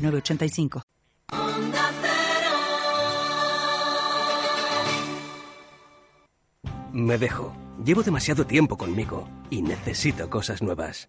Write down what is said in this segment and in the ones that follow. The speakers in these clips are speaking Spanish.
985. Me dejo. Llevo demasiado tiempo conmigo y necesito cosas nuevas.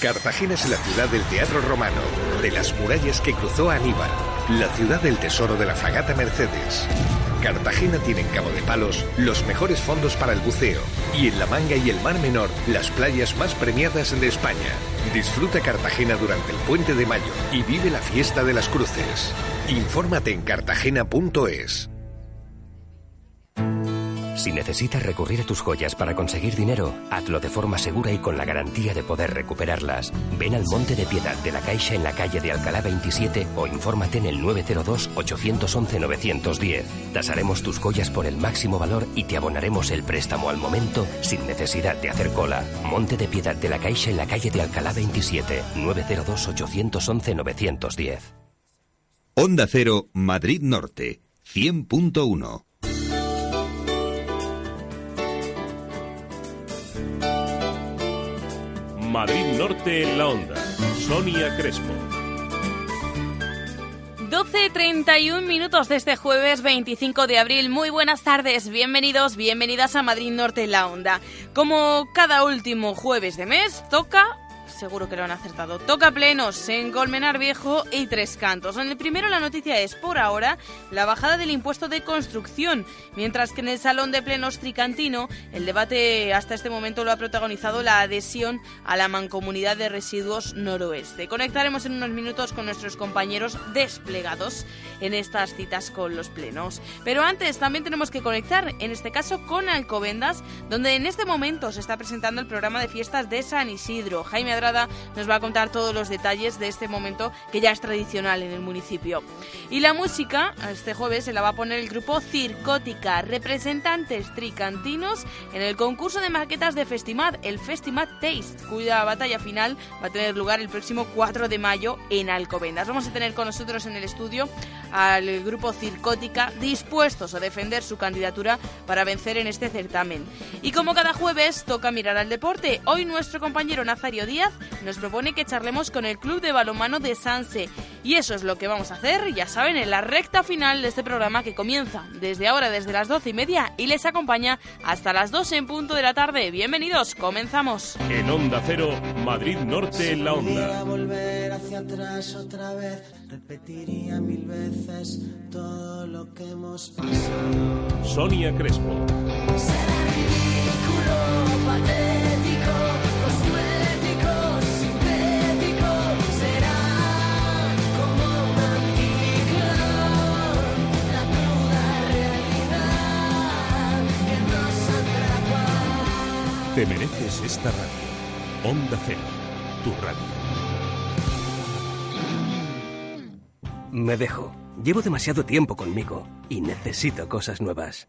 Cartagena es la ciudad del teatro romano, de las murallas que cruzó Aníbal, la ciudad del tesoro de la fragata Mercedes. Cartagena tiene en Cabo de Palos los mejores fondos para el buceo y en La Manga y el Mar Menor las playas más premiadas de España. Disfruta Cartagena durante el puente de mayo y vive la fiesta de las cruces. Infórmate en cartagena.es. Si necesitas recurrir a tus joyas para conseguir dinero, hazlo de forma segura y con la garantía de poder recuperarlas. Ven al Monte de Piedad de la Caixa en la calle de Alcalá 27 o infórmate en el 902-811-910. Tasaremos tus joyas por el máximo valor y te abonaremos el préstamo al momento sin necesidad de hacer cola. Monte de Piedad de la Caixa en la calle de Alcalá 27, 902-811-910. Onda Cero, Madrid Norte, 100.1. Madrid Norte en la onda. Sonia Crespo. 12.31 minutos de este jueves 25 de abril. Muy buenas tardes, bienvenidos, bienvenidas a Madrid Norte en la onda. Como cada último jueves de mes, toca seguro que lo han acertado. Toca plenos en Colmenar Viejo y Tres Cantos. En el primero la noticia es, por ahora, la bajada del impuesto de construcción, mientras que en el Salón de Plenos Tricantino el debate hasta este momento lo ha protagonizado la adhesión a la Mancomunidad de Residuos Noroeste. Conectaremos en unos minutos con nuestros compañeros desplegados en estas citas con los plenos. Pero antes también tenemos que conectar, en este caso con Alcobendas, donde en este momento se está presentando el programa de fiestas de San Isidro. Jaime Adrada nos va a contar todos los detalles de este momento que ya es tradicional en el municipio. Y la música, este jueves se la va a poner el grupo Circótica, representantes tricantinos en el concurso de maquetas de Festimad, el Festimad Taste, cuya batalla final va a tener lugar el próximo 4 de mayo en Alcobendas. Vamos a tener con nosotros en el estudio al grupo Circótica dispuestos a defender su candidatura para vencer en este certamen. Y como cada jueves toca mirar al deporte, hoy nuestro compañero Nazario Díaz nos propone que charlemos con el Club de Balomano de Sanse. Y eso es lo que vamos a hacer, ya saben, en la recta final de este programa que comienza desde ahora, desde las doce y media, y les acompaña hasta las 2 en punto de la tarde. Bienvenidos, comenzamos. En Onda Cero, Madrid Norte en la onda. volver hacia atrás otra vez, repetiría mil veces todo lo que hemos pasado. Sonia Crespo. Será ridículo, patético, Te mereces esta radio. Onda Cero, tu radio. Me dejo. Llevo demasiado tiempo conmigo y necesito cosas nuevas.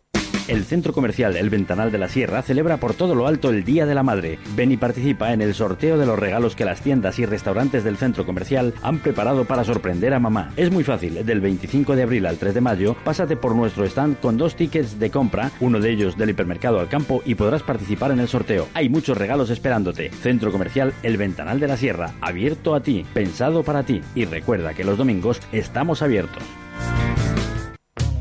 El centro comercial El Ventanal de la Sierra celebra por todo lo alto el Día de la Madre. Ven y participa en el sorteo de los regalos que las tiendas y restaurantes del centro comercial han preparado para sorprender a mamá. Es muy fácil, del 25 de abril al 3 de mayo, pásate por nuestro stand con dos tickets de compra, uno de ellos del hipermercado al campo y podrás participar en el sorteo. Hay muchos regalos esperándote. Centro comercial El Ventanal de la Sierra, abierto a ti, pensado para ti. Y recuerda que los domingos estamos abiertos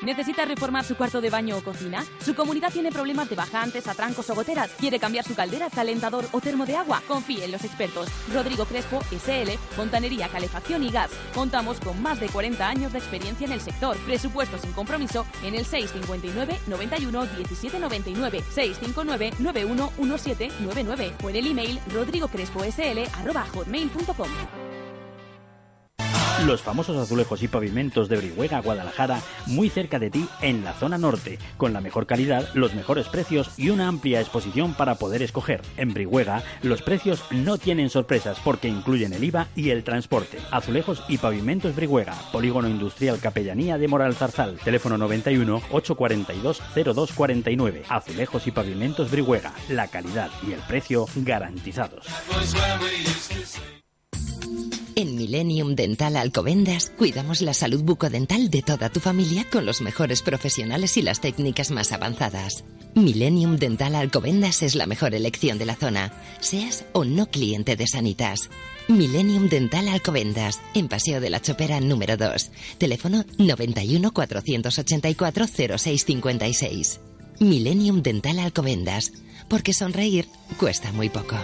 ¿Necesita reformar su cuarto de baño o cocina? ¿Su comunidad tiene problemas de bajantes, atrancos o goteras? ¿Quiere cambiar su caldera, calentador o termo de agua? Confíe en los expertos. Rodrigo Crespo, SL, Fontanería, Calefacción y Gas. Contamos con más de 40 años de experiencia en el sector. Presupuesto sin compromiso en el 659 91 17 99 659 91 1799 o en el email rodrigocresposl@hotmail.com. Los famosos azulejos y pavimentos de Brihuega, Guadalajara, muy cerca de ti en la zona norte, con la mejor calidad, los mejores precios y una amplia exposición para poder escoger. En Brihuega, los precios no tienen sorpresas porque incluyen el IVA y el transporte. Azulejos y pavimentos Brihuega, Polígono Industrial Capellanía de Moral Zarzal, teléfono 91 842 0249. Azulejos y pavimentos Brihuega, la calidad y el precio garantizados. En Millennium Dental Alcobendas cuidamos la salud bucodental de toda tu familia con los mejores profesionales y las técnicas más avanzadas. Millennium Dental Alcobendas es la mejor elección de la zona, seas o no cliente de Sanitas. Millennium Dental Alcobendas, en Paseo de la Chopera número 2. Teléfono 91 484 0656. Millennium Dental Alcobendas, porque sonreír cuesta muy poco.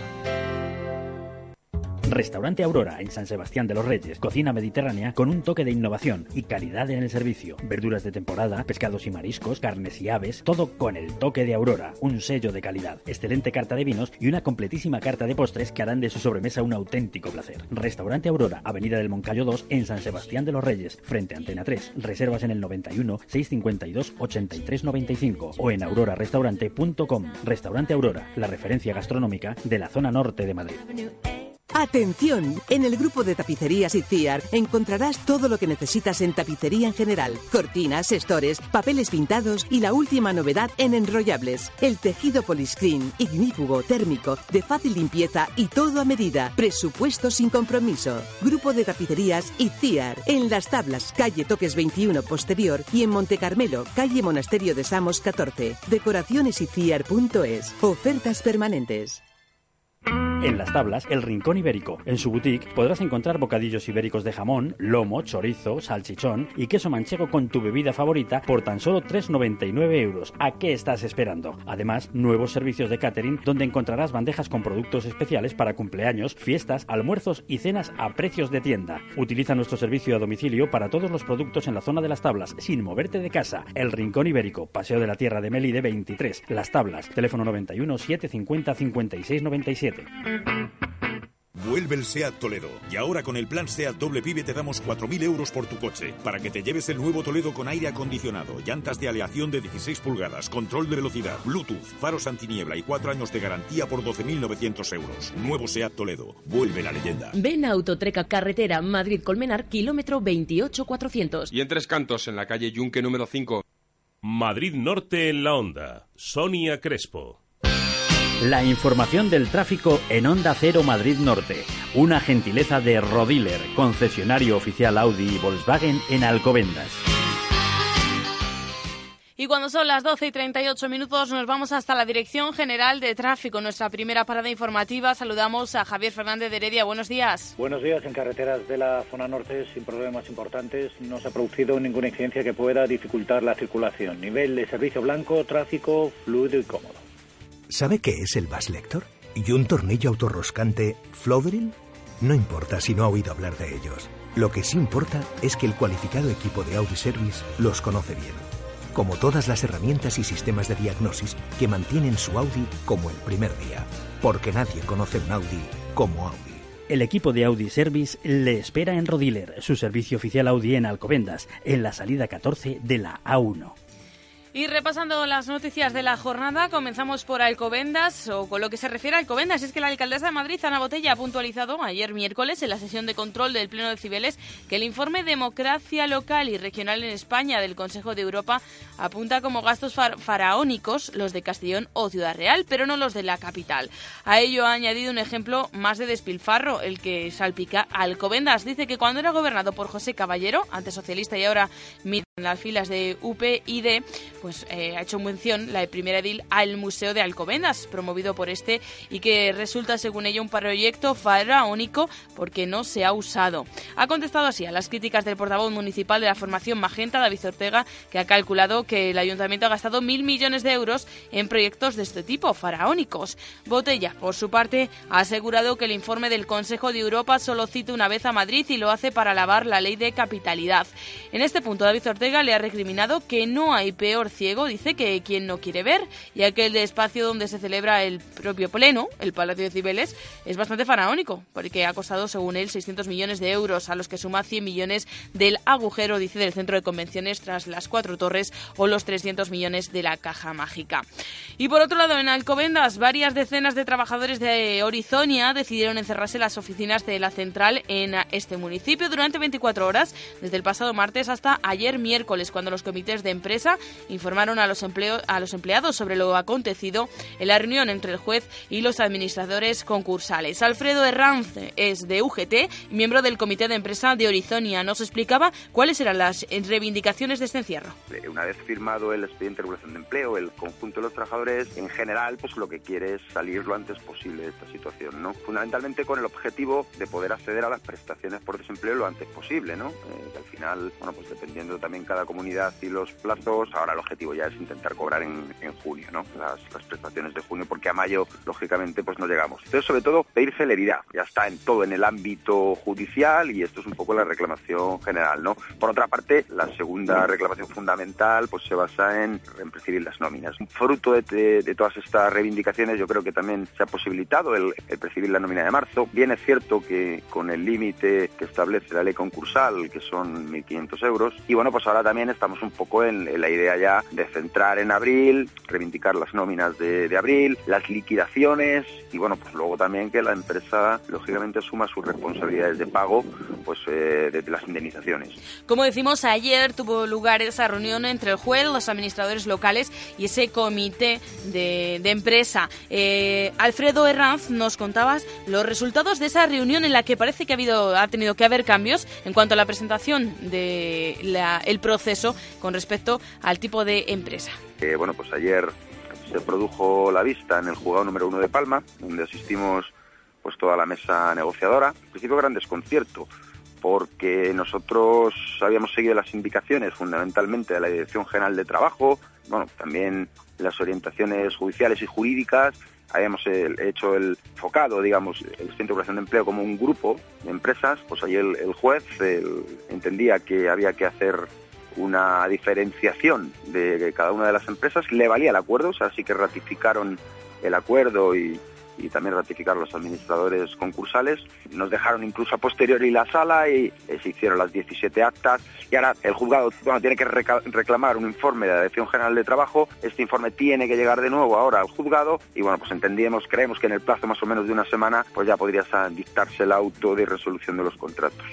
Restaurante Aurora en San Sebastián de los Reyes. Cocina mediterránea con un toque de innovación y calidad en el servicio. Verduras de temporada, pescados y mariscos, carnes y aves, todo con el toque de Aurora, un sello de calidad. Excelente carta de vinos y una completísima carta de postres que harán de su sobremesa un auténtico placer. Restaurante Aurora, Avenida del Moncayo 2 en San Sebastián de los Reyes, frente a Antena 3. Reservas en el 91 652 83 95 o en aurorarestaurante.com. Restaurante Aurora, la referencia gastronómica de la zona norte de Madrid. Atención, en el grupo de tapicerías Itziar encontrarás todo lo que necesitas en tapicería en general. Cortinas, estores, papeles pintados y la última novedad en enrollables. El tejido poliscreen, ignífugo, térmico, de fácil limpieza y todo a medida. Presupuesto sin compromiso. Grupo de tapicerías Itziar. En Las Tablas, calle Toques 21 posterior y en Monte Carmelo, calle Monasterio de Samos 14. Decoracionesitziar.es. Ofertas permanentes. En las tablas, el Rincón Ibérico. En su boutique podrás encontrar bocadillos ibéricos de jamón, lomo, chorizo, salchichón y queso manchego con tu bebida favorita por tan solo 3,99 euros. ¿A qué estás esperando? Además, nuevos servicios de catering donde encontrarás bandejas con productos especiales para cumpleaños, fiestas, almuerzos y cenas a precios de tienda. Utiliza nuestro servicio a domicilio para todos los productos en la zona de las tablas sin moverte de casa. El Rincón Ibérico, Paseo de la Tierra de Melide 23. Las tablas, teléfono 91 750 56 97. Vuelve el SEAT Toledo. Y ahora con el plan SEAT Doble Pibe te damos 4.000 euros por tu coche. Para que te lleves el nuevo Toledo con aire acondicionado, llantas de aleación de 16 pulgadas, control de velocidad, Bluetooth, faros antiniebla y 4 años de garantía por 12.900 euros. Nuevo SEAT Toledo. Vuelve la leyenda. Ven a Autotreca Carretera Madrid-Colmenar, kilómetro 28400. Y en Tres Cantos, en la calle Yunque número 5. Madrid Norte en la onda. Sonia Crespo. La información del tráfico en Onda Cero Madrid Norte. Una gentileza de Rodiler, concesionario oficial Audi y Volkswagen en Alcobendas. Y cuando son las 12 y 38 minutos nos vamos hasta la Dirección General de Tráfico, nuestra primera parada informativa. Saludamos a Javier Fernández de Heredia. Buenos días. Buenos días. En carreteras de la zona norte sin problemas importantes no se ha producido ninguna incidencia que pueda dificultar la circulación. Nivel de servicio blanco, tráfico fluido y cómodo. ¿Sabe qué es el Bass Lector? ¿Y un tornillo autorroscante Flodril? No importa si no ha oído hablar de ellos. Lo que sí importa es que el cualificado equipo de Audi Service los conoce bien. como todas las herramientas y sistemas de diagnosis que mantienen su Audi como el primer día, porque nadie conoce un Audi como Audi. El equipo de Audi Service le espera en Rodiler, su servicio oficial Audi en Alcobendas, en la salida 14 de la A1. Y repasando las noticias de la jornada, comenzamos por Alcobendas, o con lo que se refiere a Alcobendas, es que la alcaldesa de Madrid, Ana Botella, ha puntualizado ayer miércoles en la sesión de control del Pleno de Cibeles que el informe Democracia Local y Regional en España del Consejo de Europa apunta como gastos faraónicos los de Castellón o Ciudad Real, pero no los de la capital. A ello ha añadido un ejemplo más de despilfarro, el que salpica Alcobendas. Dice que cuando era gobernado por José Caballero, antes socialista y ahora en las filas de UPyD, pues eh, ha hecho mención la primera edil al Museo de Alcobendas, promovido por este y que resulta, según ella, un proyecto faraónico porque no se ha usado. Ha contestado así a las críticas del portavoz municipal de la formación Magenta, David Ortega, que ha calculado que el ayuntamiento ha gastado mil millones de euros en proyectos de este tipo, faraónicos. Botella, por su parte, ha asegurado que el informe del Consejo de Europa solo cita una vez a Madrid y lo hace para alabar la ley de capitalidad. En este punto, David Ortega le ha recriminado que no hay peor ciego, dice que quien no quiere ver, y aquel espacio donde se celebra el propio pleno, el Palacio de Cibeles, es bastante faraónico, porque ha costado, según él, 600 millones de euros, a los que suma 100 millones del agujero, dice, del centro de convenciones tras las cuatro torres o los 300 millones de la caja mágica. Y por otro lado, en Alcobendas, varias decenas de trabajadores de Horizonia decidieron encerrarse en las oficinas de la central en este municipio durante 24 horas, desde el pasado martes hasta ayer miércoles, cuando los comités de empresa informaron a los, a los empleados sobre lo acontecido en la reunión entre el juez y los administradores concursales. Alfredo Herranz es de UGT miembro del comité de empresa de Horizonia. Nos explicaba cuáles eran las reivindicaciones de este encierro. Una vez firmado el expediente de regulación de empleo, el conjunto de los trabajadores en general pues lo que quiere es salir lo antes posible de esta situación, ¿no? Fundamentalmente con el objetivo de poder acceder a las prestaciones por desempleo lo antes posible, ¿no? Eh, al final, bueno, pues dependiendo también cada comunidad y los plazos, ahora el objetivo ya es intentar cobrar en, junio, ¿no? Las, prestaciones de junio, porque a mayo, lógicamente, pues no llegamos. Entonces, sobre todo, pedir celeridad. Ya está en todo en el ámbito judicial y esto es un poco la reclamación general, ¿no? Por otra parte, la segunda reclamación fundamental, pues se basa en, en percibir las nóminas. Fruto de, todas estas reivindicaciones, yo creo que también se ha posibilitado el, el percibir la nómina de marzo. Bien es cierto que con el límite que establece la ley concursal, que son 1.500 euros, y bueno, pues ahora también estamos un poco en, la idea ya de centrar en abril, reivindicar las nóminas de, abril, las liquidaciones y bueno, pues luego también que la empresa lógicamente asuma sus responsabilidades de pago pues eh, de, las indemnizaciones. Como decimos, ayer tuvo lugar esa reunión entre el juez, los administradores locales y ese comité de, empresa. Eh, Alfredo Herranz, nos contabas los resultados de esa reunión en la que parece que ha, habido, ha tenido que haber cambios en cuanto a la presentación del proceso con respecto al tipo de empresa. Eh, bueno, pues ayer se produjo la vista en el juzgado número uno de Palma, donde asistimos pues toda la mesa negociadora. En principio gran desconcierto, porque nosotros habíamos seguido las indicaciones fundamentalmente de la Dirección General de Trabajo, bueno, también las orientaciones judiciales y jurídicas, habíamos hecho el focado, digamos, el Centro de Operación de Empleo como un grupo de empresas, pues ahí el, juez entendía que había que hacer una diferenciación de cada una de las empresas, le valía el acuerdo, o sea, sí que ratificaron el acuerdo y, y también ratificar los administradores concursales. Nos dejaron incluso a posteriori la sala y eh, se hicieron las 17 actas y ahora el juzgado bueno, tiene que reclamar un informe de la Dirección General de Trabajo. Este informe tiene que llegar de nuevo ahora al juzgado y bueno, pues entendíamos, creemos que en el plazo más o menos de una semana pues ya podría dictarse el auto de resolución de los contratos.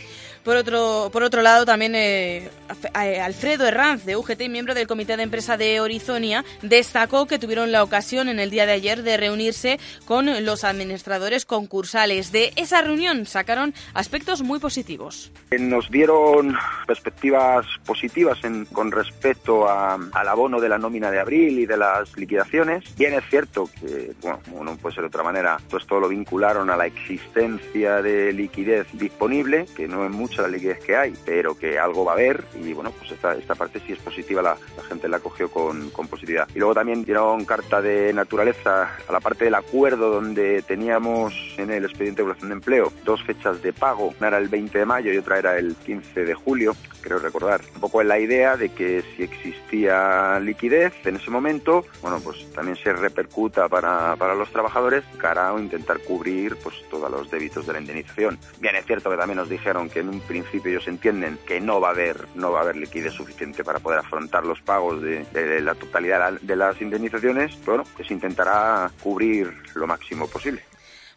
Por otro, por otro lado, también eh, Alfredo Herranz, de UGT, miembro del Comité de Empresa de Horizonia, destacó que tuvieron la ocasión en el día de ayer de reunirse con los administradores concursales. De esa reunión sacaron aspectos muy positivos. Nos dieron perspectivas positivas con respecto al abono de la nómina de abril y de las liquidaciones. Bien es cierto que, bueno, como no puede ser de otra manera, pues todo lo vincularon a la existencia de liquidez disponible, que no es mucho la liquidez que hay, pero que algo va a haber y bueno, pues esta, esta parte sí es positiva, la, gente la cogió con, con, positividad. Y luego también dieron carta de naturaleza a la parte del acuerdo donde teníamos en el expediente de evaluación de empleo dos fechas de pago, una era el 20 de mayo y otra era el 15 de julio, creo recordar. Un poco en la idea de que si existía liquidez en ese momento, bueno, pues también se repercuta para, para los trabajadores cara a intentar cubrir pues todos los débitos de la indemnización. Bien, es cierto que también nos dijeron que en un principio ellos entienden que no va a haber, no va a haber liquidez suficiente para poder afrontar los pagos de, la totalidad de las indemnizaciones, pero bueno, que se intentará cubrir lo máximo posible.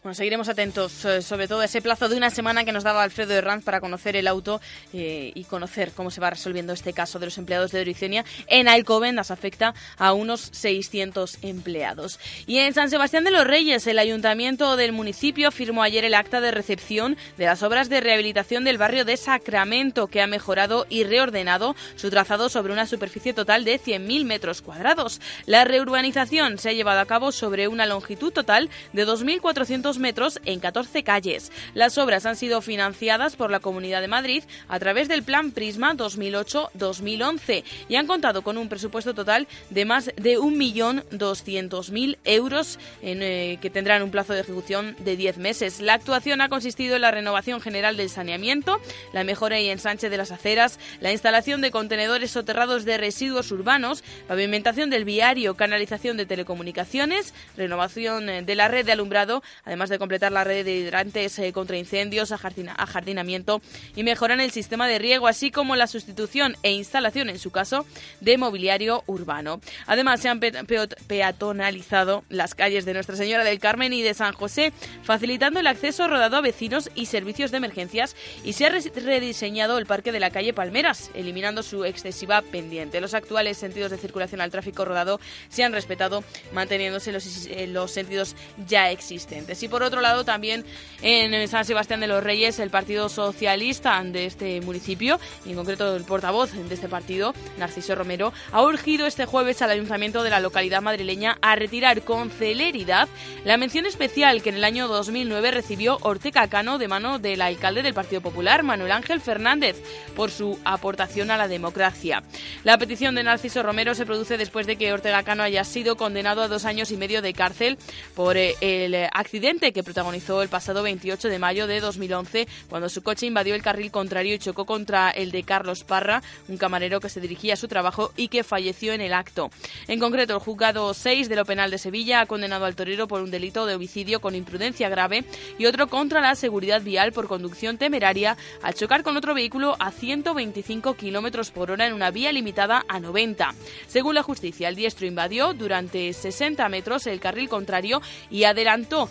Bueno, seguiremos atentos, eh, sobre todo a ese plazo de una semana que nos daba Alfredo Herranz para conocer el auto eh, y conocer cómo se va resolviendo este caso de los empleados de Oricenia. En Alcobendas afecta a unos 600 empleados. Y en San Sebastián de los Reyes, el ayuntamiento del municipio firmó ayer el acta de recepción de las obras de rehabilitación del barrio de Sacramento, que ha mejorado y reordenado su trazado sobre una superficie total de 100.000 metros cuadrados. La reurbanización se ha llevado a cabo sobre una longitud total de 2.400 metros en 14 calles. Las obras han sido financiadas por la Comunidad de Madrid a través del Plan Prisma 2008-2011 y han contado con un presupuesto total de más de 1.200.000 euros en, eh, que tendrán un plazo de ejecución de 10 meses. La actuación ha consistido en la renovación general del saneamiento, la mejora y ensanche de las aceras, la instalación de contenedores soterrados de residuos urbanos, pavimentación del viario, canalización de telecomunicaciones, renovación eh, de la red de alumbrado, además de completar la red de hidrantes eh, contra incendios, ajardinamiento y mejoran el sistema de riego, así como la sustitución e instalación, en su caso, de mobiliario urbano. Además, se han peatonalizado las calles de Nuestra Señora del Carmen y de San José, facilitando el acceso rodado a vecinos y servicios de emergencias, y se ha rediseñado el parque de la calle Palmeras, eliminando su excesiva pendiente. Los actuales sentidos de circulación al tráfico rodado se han respetado, manteniéndose los, eh, los sentidos ya existentes. Y por otro lado, también en San Sebastián de los Reyes, el Partido Socialista de este municipio, y en concreto el portavoz de este partido, Narciso Romero, ha urgido este jueves al ayuntamiento de la localidad madrileña a retirar con celeridad la mención especial que en el año 2009 recibió Ortega Cano de mano del alcalde del Partido Popular, Manuel Ángel Fernández, por su aportación a la democracia. La petición de Narciso Romero se produce después de que Ortega Cano haya sido condenado a dos años y medio de cárcel por eh, el accidente que protagonizó el pasado 28 de mayo de 2011 cuando su coche invadió el carril contrario y chocó contra el de Carlos Parra, un camarero que se dirigía a su trabajo y que falleció en el acto. En concreto, el juzgado 6 de lo penal de Sevilla ha condenado al torero por un delito de homicidio con imprudencia grave y otro contra la seguridad vial por conducción temeraria al chocar con otro vehículo a 125 kilómetros por hora en una vía limitada a 90. Según la justicia, el diestro invadió durante 60 metros el carril contrario y adelantó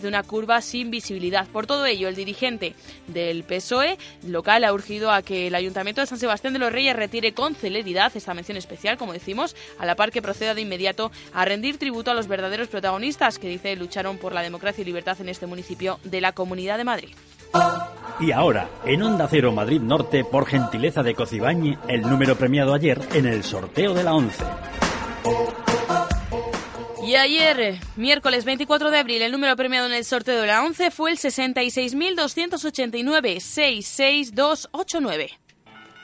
de una curva sin visibilidad. Por todo ello, el dirigente del PSOE local ha urgido a que el Ayuntamiento de San Sebastián de los Reyes retire con celeridad esta mención especial, como decimos, a la par que proceda de inmediato a rendir tributo a los verdaderos protagonistas que dice lucharon por la democracia y libertad en este municipio de la Comunidad de Madrid. Y ahora, en Onda Cero Madrid Norte, por gentileza de Cocibañi, el número premiado ayer en el sorteo de la 11. Y ayer, miércoles 24 de abril, el número premiado en el sorteo de la 11 fue el 66.289-66289.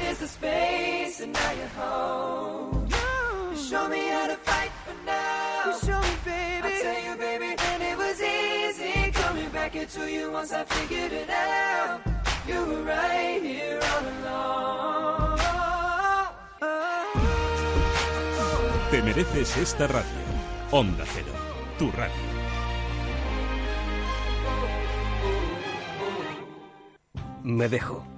Is the space and now you're home. You show me how to fight for now. You show me, baby. I tell you, baby, and it was easy coming back into you once I figured it out. You were right here all along. Te mereces esta radio. Onda Cero, tu radio. Me dejo.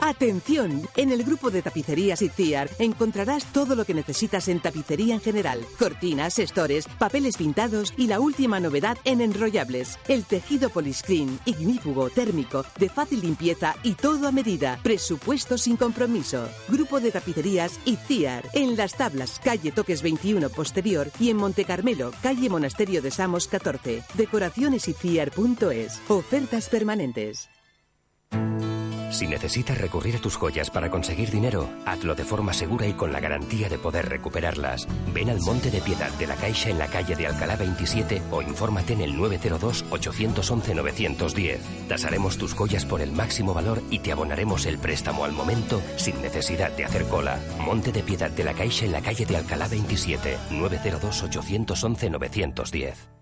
Atención, en el grupo de tapicerías Itziar encontrarás todo lo que necesitas en tapicería en general. Cortinas, estores, papeles pintados y la última novedad en enrollables. El tejido poliscreen, ignífugo, térmico, de fácil limpieza y todo a medida. Presupuesto sin compromiso. Grupo de tapicerías Itziar. En Las Tablas, calle Toques 21 posterior y en Monte Carmelo, calle Monasterio de Samos 14. Decoracionesitziar.es. Ofertas permanentes. Si necesitas recurrir a tus joyas para conseguir dinero, hazlo de forma segura y con la garantía de poder recuperarlas. Ven al Monte de Piedad de la Caixa en la calle de Alcalá 27 o infórmate en el 902-811-910. Tasaremos tus joyas por el máximo valor y te abonaremos el préstamo al momento sin necesidad de hacer cola. Monte de Piedad de la Caixa en la calle de Alcalá 27, 902-811-910.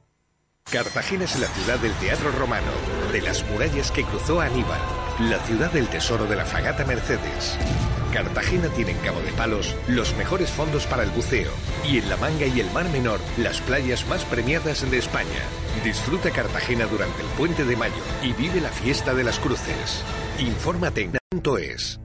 Cartagena es la ciudad del teatro romano, de las murallas que cruzó Aníbal, la ciudad del tesoro de la fragata Mercedes. Cartagena tiene en Cabo de Palos los mejores fondos para el buceo y en La Manga y el Mar Menor las playas más premiadas de España. Disfruta Cartagena durante el puente de mayo y vive la fiesta de las cruces. Infórmate en .es.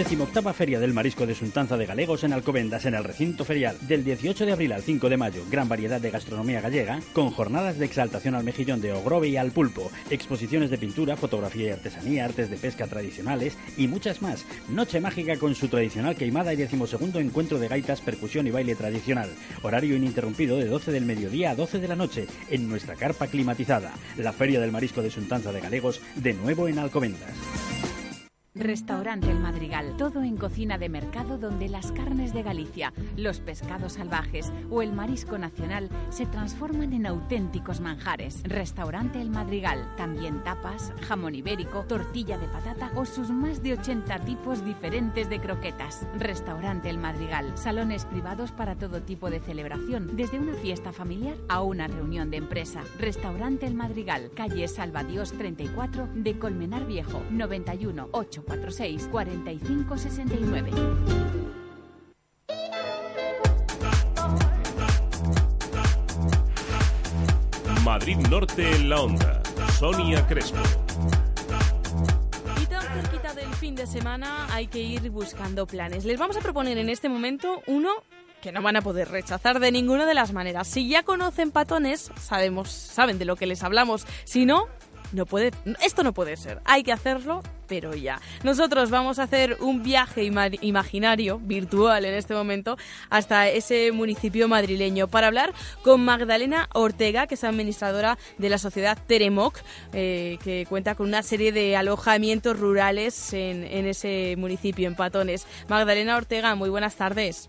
Decimoctava Feria del Marisco de Suntanza de Galegos en Alcobendas, en el recinto ferial, del 18 de abril al 5 de mayo. Gran variedad de gastronomía gallega, con jornadas de exaltación al mejillón de Ogrove y al pulpo, exposiciones de pintura, fotografía y artesanía, artes de pesca tradicionales y muchas más. Noche mágica con su tradicional queimada y decimosegundo encuentro de gaitas, percusión y baile tradicional. Horario ininterrumpido de 12 del mediodía a 12 de la noche, en nuestra carpa climatizada. La Feria del Marisco de Suntanza de Galegos, de nuevo en Alcobendas. Restaurante El Madrigal, todo en cocina de mercado donde las carnes de Galicia, los pescados salvajes o el marisco nacional se transforman en auténticos manjares. Restaurante El Madrigal, también tapas, jamón ibérico, tortilla de patata o sus más de 80 tipos diferentes de croquetas. Restaurante El Madrigal, salones privados para todo tipo de celebración, desde una fiesta familiar a una reunión de empresa. Restaurante El Madrigal, calle Salvadios 34 de Colmenar Viejo, 91 846 4569. Madrid Norte en la onda. Sonia Crespo. Y tan cerquita del fin de semana hay que ir buscando planes. Les vamos a proponer en este momento uno que no van a poder rechazar de ninguna de las maneras. Si ya conocen patones, sabemos, saben de lo que les hablamos. Si no, no puede, esto no puede ser. Hay que hacerlo, pero ya. Nosotros vamos a hacer un viaje ima- imaginario, virtual en este momento, hasta ese municipio madrileño para hablar con Magdalena Ortega, que es administradora de la sociedad Teremoc, eh, que cuenta con una serie de alojamientos rurales en, en ese municipio, en Patones. Magdalena Ortega, muy buenas tardes.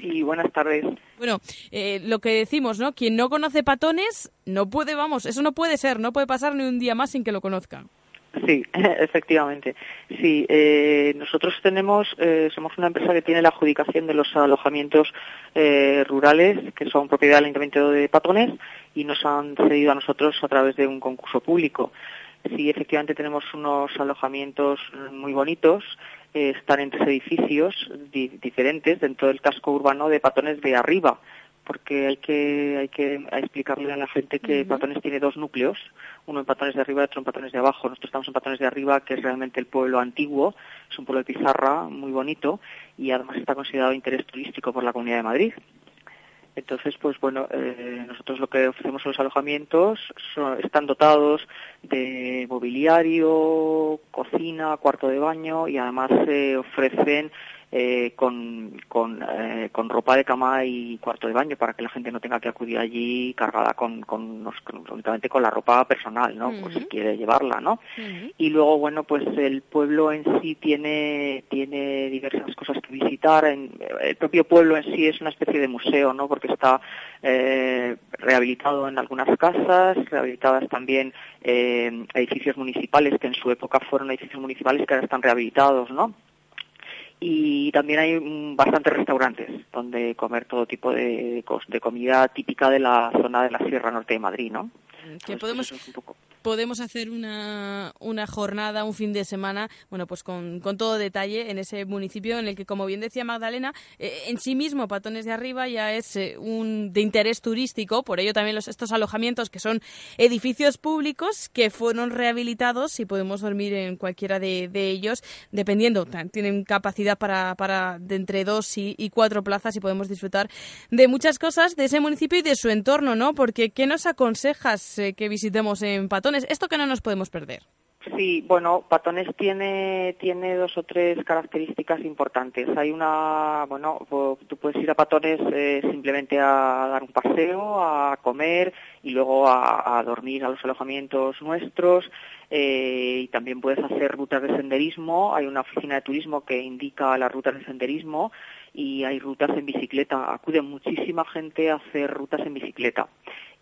Sí, buenas tardes. Bueno, eh, lo que decimos, ¿no? Quien no conoce patones, no puede, vamos, eso no puede ser, no puede pasar ni un día más sin que lo conozca. Sí, efectivamente. Sí, eh, nosotros tenemos, eh, somos una empresa que tiene la adjudicación de los alojamientos eh, rurales, que son propiedad del Ayuntamiento de Patones, y nos han cedido a nosotros a través de un concurso público. Sí, efectivamente tenemos unos alojamientos muy bonitos, eh, están en tres edificios di- diferentes dentro del casco urbano de Patones de Arriba, porque hay que, hay que explicarle a la gente que Patones tiene dos núcleos, uno en Patones de Arriba y otro en Patones de Abajo. Nosotros estamos en Patones de Arriba, que es realmente el pueblo antiguo, es un pueblo de pizarra muy bonito y además está considerado de interés turístico por la Comunidad de Madrid. Entonces, pues bueno, eh, nosotros lo que ofrecemos en los alojamientos son- están dotados de mobiliario, cocina, cuarto de baño y además se ofrecen eh, con, con, eh, con ropa de cama y cuarto de baño para que la gente no tenga que acudir allí cargada con, con, con- únicamente con la ropa personal, ¿no? Pues si quiere llevarla, ¿no? Y luego, bueno, pues el pueblo en sí tiene, tiene diversas cosas que visitar. En- el propio pueblo en sí es una especie de museo, ¿no? Porque está eh, rehabilitado en algunas casas, rehabilitadas también edificios municipales que en su época fueron edificios municipales que ahora están rehabilitados, ¿no? Y también hay mm, bastantes restaurantes donde comer todo tipo de, de comida típica de la zona de la Sierra Norte de Madrid, ¿no? que podemos podemos hacer una, una jornada, un fin de semana, bueno, pues con, con todo detalle en ese municipio en el que, como bien decía Magdalena, eh, en sí mismo Patones de Arriba ya es eh, un de interés turístico, por ello también los, estos alojamientos que son edificios públicos que fueron rehabilitados y podemos dormir en cualquiera de, de ellos, dependiendo, tienen capacidad para, para de entre dos y, y cuatro plazas y podemos disfrutar de muchas cosas de ese municipio y de su entorno, ¿no? Porque ¿qué nos aconsejas eh, que visitemos en Patones? Esto que no nos podemos perder. Sí, bueno, Patones tiene, tiene dos o tres características importantes. Hay una, bueno, po- tú puedes ir a Patones eh, simplemente a dar un paseo, a comer y luego a, a dormir a los alojamientos nuestros. eh, y también puedes hacer rutas de senderismo. Hay una oficina de turismo que indica las rutas de senderismo y hay rutas en bicicleta. Acude muchísima gente a hacer rutas en bicicleta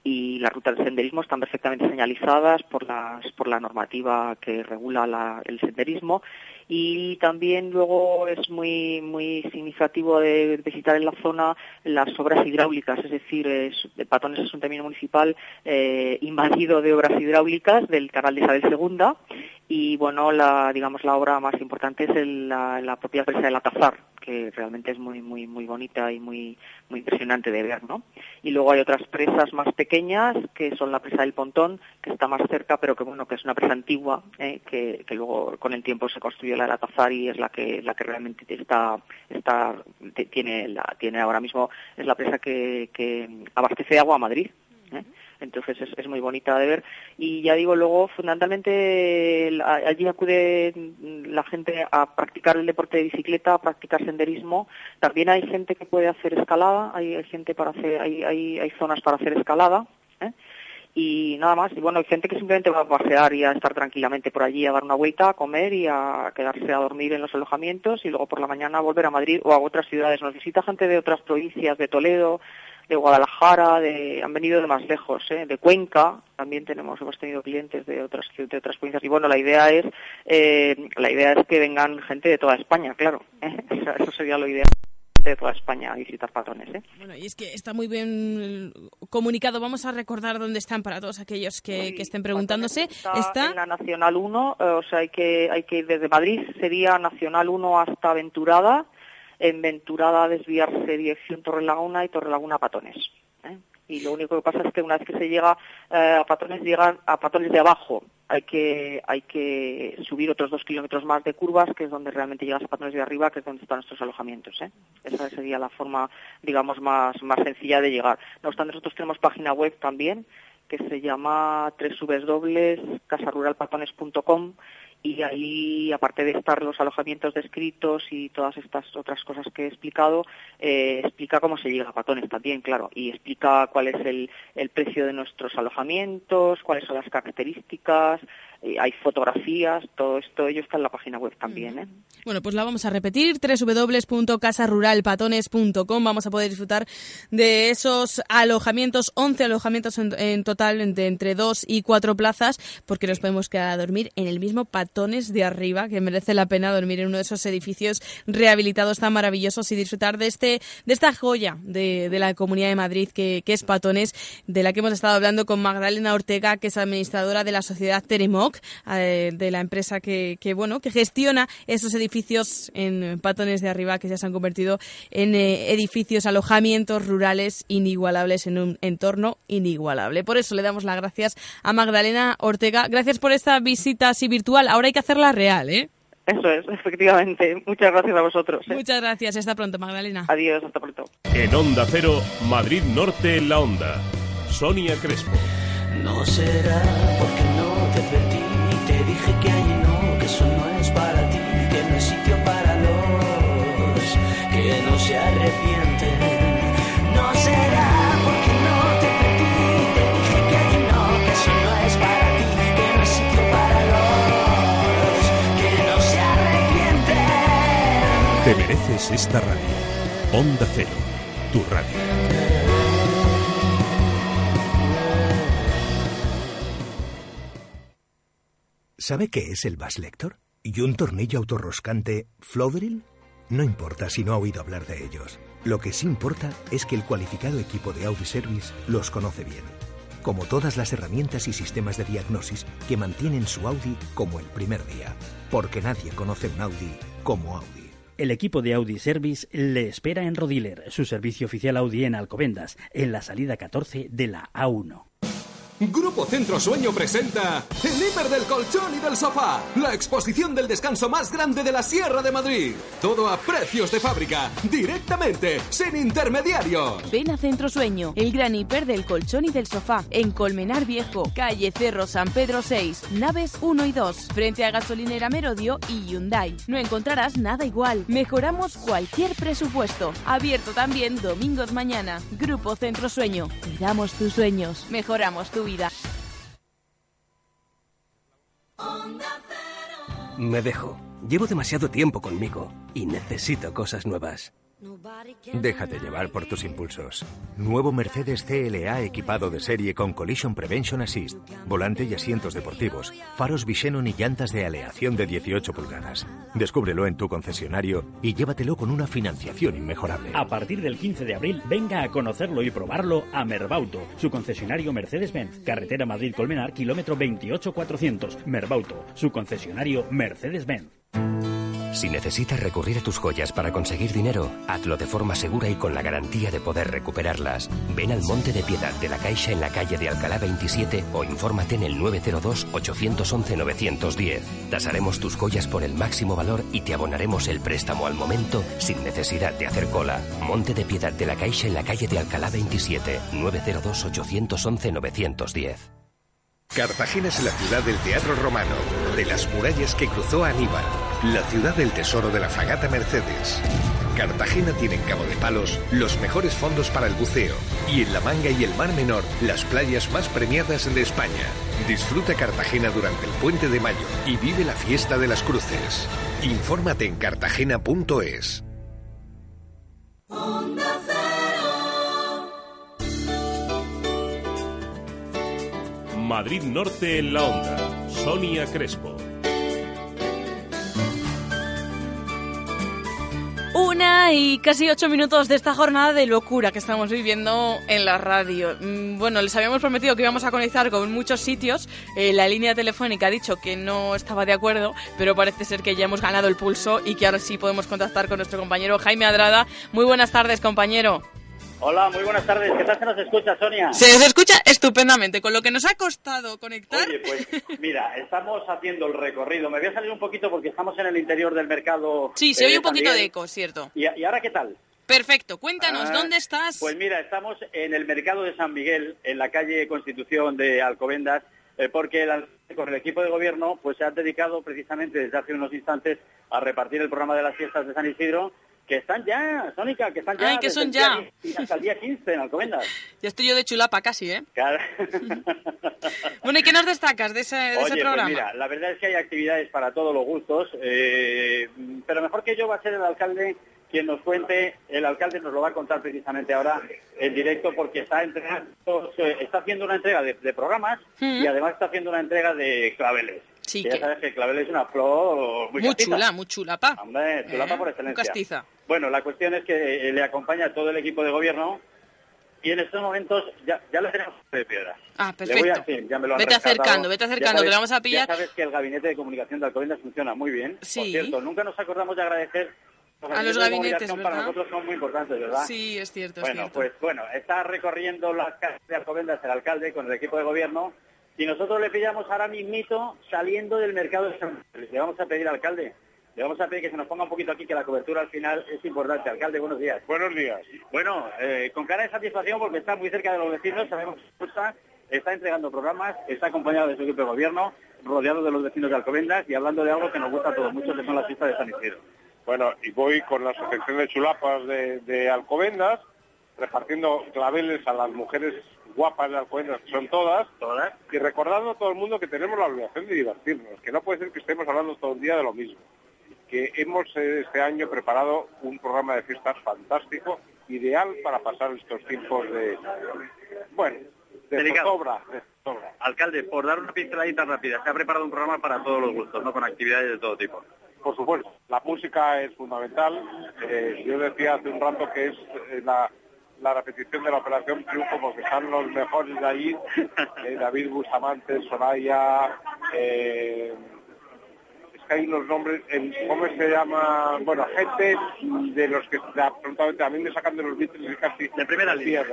y las rutas de senderismo están perfectamente señalizadas por la normativa que regula la- el senderismo. Y también luego es muy significativo de visitar en la zona las obras hidráulicas es decir es, Patones es un término municipal eh, invadido de obras hidráulicas del canal de Isabel II y bueno la digamos la obra más importante es la, propia presa del Alcázar que realmente es muy muy muy bonita y muy muy impresionante de ver no y luego hay otras presas más pequeñas que son la presa del Pontón que está más cerca pero que bueno que es una presa antigua eh, que, que luego con el tiempo se construyó la Alcázar y es la que la que realmente está está tiene la tiene ahora mismo es la presa que, que abastece de agua a Madrid ¿eh? entonces es, muy bonita de ver y ya digo luego fundamentalmente allí acude la gente a practicar el deporte de bicicleta a practicar senderismo también hay gente que puede hacer escalada hay, hay gente para hacer hay, hay, hay zonas para hacer escalada ¿eh? y nada más y bueno hay gente que simplemente va a pasear y a estar tranquilamente por allí a dar una vuelta a comer y a quedarse a dormir en los alojamientos y luego por la mañana volver a Madrid o a otras ciudades nos visita gente de otras provincias de Toledo de Guadalajara, de, han venido de más lejos, ¿eh? de Cuenca, también tenemos, hemos tenido clientes de otras de otras provincias y bueno, la idea es eh, la idea es que vengan gente de toda España, claro, ¿eh? Eso- eso sería lo ideal de toda España a visitar patrones, ¿eh? Bueno, y es que está muy bien comunicado. Vamos a recordar dónde están para todos aquellos que, que estén preguntándose. Está, en la Nacional 1, eh, o sea, hay que, hay que ir desde Madrid, sería Nacional 1 hasta Venturada, en Venturada desviarse dirección Torrelaguna y Torrelaguna Patones. ¿eh? Y lo único que pasa es que una vez que se llega eh, a Patones, llegan a Patones de abajo. Hay que, hay que subir otros dos kilómetros más de curvas, que es donde realmente llegas a Patones de arriba, que es donde están nuestros alojamientos. ¿eh? Esa sería la forma, digamos, más, más sencilla de llegar. No obstante, nosotros tenemos página web también, que se llama www.casaruralpatones.com y ahí, aparte de estar los alojamientos descritos y todas estas otras cosas que he explicado, eh, explica cómo se llega a Patones también, claro, y explica cuál es el, precio de nuestros alojamientos, cuáles son las características, hay fotografías, todo esto, ello está en la página web también, ¿eh? Bueno, pues la vamos a repetir, www.casaruralpatones.com. Vamos a poder disfrutar de esos alojamientos, 11 alojamientos en, en total, de entre 2 y 4 plazas, porque nos podemos quedar a dormir en el mismo Patones de arriba, que merece la pena dormir en uno de esos edificios rehabilitados tan maravillosos y disfrutar de este de esta joya de, de la Comunidad de Madrid, que, que es Patones, de la que hemos estado hablando con Magdalena Ortega, que es administradora de la sociedad Eh, de la empresa que, que, bueno, que gestiona esos edificios en Patones de Arriba que ya se han convertido en eh, edificios, alojamientos rurales inigualables en un entorno inigualable. Por eso le damos las gracias a Magdalena Ortega. Gracias por esta visita así virtual. Ahora hay que hacerla real, ¿eh? Eso es, efectivamente. Muchas gracias a vosotros. ¿eh? Muchas gracias. Hasta pronto, Magdalena. Adiós, hasta pronto. En Onda Cero, Madrid Norte en la Onda. Sonia Crespo. No será porque mereces esta radio. Onda Cero, tu radio. ¿Sabe qué es el Bass Lector? ¿Y un tornillo autorroscante Flodril? No importa si no ha oído hablar de ellos. Lo que sí importa es que el cualificado equipo de Audi Service los conoce bien. Como todas las herramientas y sistemas de diagnosis que mantienen su Audi como el primer día. Porque nadie conoce un Audi como Audi. El equipo de Audi Service le espera en Rodiler, su servicio oficial Audi en Alcobendas, en la salida 14 de la A1. Grupo Centro Sueño presenta El hiper del colchón y del sofá, la exposición del descanso más grande de la Sierra de Madrid. Todo a precios de fábrica, directamente, sin intermediarios. Ven a Centro Sueño, el gran hiper del colchón y del sofá, en Colmenar Viejo, calle Cerro San Pedro 6, naves 1 y 2, frente a gasolinera Merodio y Hyundai. No encontrarás nada igual. Mejoramos cualquier presupuesto. Abierto también domingos mañana. Grupo Centro Sueño. Cuidamos tus sueños. Mejoramos tu Me dejo. Llevo demasiado tiempo conmigo y necesito cosas nuevas. Déjate llevar por tus impulsos. Nuevo Mercedes CLA equipado de serie con Collision Prevention Assist, volante y asientos deportivos, faros Visenon y llantas de aleación de 18 pulgadas. Descúbrelo en tu concesionario y llévatelo con una financiación inmejorable. A partir del 15 de abril, venga a conocerlo y probarlo a Merbauto, su concesionario Mercedes-Benz, carretera Madrid-Colmenar, kilómetro 28400. Merbauto, su concesionario Mercedes-Benz. Si necesitas recurrir a tus joyas para conseguir dinero, hazlo de forma segura y con la garantía de poder recuperarlas. Ven al Monte de Piedad de la Caixa en la calle de Alcalá 27 o infórmate en el 902-811-910. Tasaremos tus joyas por el máximo valor y te abonaremos el préstamo al momento sin necesidad de hacer cola. Monte de Piedad de la Caixa en la calle de Alcalá 27, 902-811-910. Cartagena es la ciudad del teatro romano, de las murallas que cruzó Aníbal, la ciudad del tesoro de la fragata Mercedes. Cartagena tiene en Cabo de Palos los mejores fondos para el buceo y en La Manga y el Mar Menor las playas más premiadas de España. Disfruta Cartagena durante el puente de mayo y vive la fiesta de las cruces. Infórmate en cartagena.es. Madrid Norte en la onda. Sonia Crespo. Y casi ocho minutos de esta jornada de locura que estamos viviendo en la radio. Mm, Bueno, les habíamos prometido que íbamos a conectar con muchos sitios. Eh, la línea telefónica ha dicho que no estaba de acuerdo, pero parece ser que ya hemos ganado el pulso y que ahora sí podemos contactar con nuestro compañero Jaime Adrada. Muy buenas tardes, compañero. Hola, muy buenas tardes. ¿Qué tal se nos escucha, Sonia? Se nos escucha estupendamente, con lo que nos ha costado conectar. Oye, pues mira, estamos haciendo el recorrido. Me voy a salir un poquito porque estamos en el interior del mercado. Sí, se eh, oye un poquito de eco, cierto. ¿Y, y ahora qué tal? Perfecto, cuéntanos, Ah, ¿dónde estás? Pues mira, estamos en el mercado de San Miguel, en la calle Constitución de Alcobendas, eh, porque el el equipo de gobierno pues se ha dedicado precisamente desde hace unos instantes a repartir el programa de las fiestas de San Isidro, que están ya, Sónica, que están ya. Ay, que son día ya. 10 Hasta el día 15 en Alcobendas. Ya estoy yo de chulapa casi, ¿eh? Claro. Bueno, ¿y qué nos destacas de ese, de ese Oye, pues programa? mira, la verdad es que hay actividades para todos los gustos, eh, pero mejor que yo va a ser el alcalde quien nos cuente, el alcalde nos lo va a contar precisamente ahora en directo porque está entregando, está haciendo una entrega de, de programas Mm. y además está haciendo una entrega de claveles. Sí, Que que- ya sabes que el clavel es una flor muy, muy chula, muy chulapa. Hombre, chulapa Eh, por excelencia. castiza. Bueno, la cuestión es que eh, le acompaña todo el equipo de gobierno y en estos momentos ya, ya le tenemos de piedra. Ah, Le voy a perfecto. decir, ya me lo han Vete rescatado. acercando, vete acercando, que sabes- le vamos a pillar. Ya sabes que el gabinete de comunicación de Alcobendas funciona muy bien. Sí. Por cierto, nunca nos acordamos de agradecer A los gabinetes, comunicación para ¿verdad? nosotros son muy importantes, ¿verdad? Sí, es cierto, es Bueno, cierto. pues bueno, está recorriendo las calles de Alcobendas el alcalde con el equipo de gobierno y nosotros le pillamos ahora mismito saliendo del mercado de San Miguel. Le vamos a pedir, alcalde, le vamos a pedir que se nos ponga un poquito aquí, que la cobertura al final es importante. Alcalde, buenos días. Buenos días. Bueno, eh, con cara de satisfacción porque está muy cerca de los vecinos, sabemos que está, está entregando programas, está acompañado de su equipo de gobierno, rodeado de los vecinos de Alcobendas y hablando de algo que nos gusta a todos mucho, que son las fiestas de San Isidro. Bueno, y voy con la asociación de chulapas de, de Alcobendas, repartiendo claveles a las mujeres guapas de Alcobendas, que son todas, todas, y recordando a todo el mundo que tenemos la obligación de divertirnos, que no puede ser que estemos hablando todo el día de lo mismo. que hemos eh, este año preparado un programa de fiestas fantástico, ideal para pasar estos tiempos de, bueno, de zozobra. Alcalde, por dar una pinceladita rápida, se ha preparado un programa para todos los gustos, ¿no? Con actividades de todo tipo. Por supuesto, la música es fundamental. Eh, yo decía hace un rato que es eh, la, la repetición de la Operación Triunfo porque están los mejores de allí, eh, David Bustamante, Soraya, eh, es que hay unos nombres, el- ¿cómo se llama? Bueno, gente de los que de- absolutamente a mí me sacan de los Beatles casi de primera línea.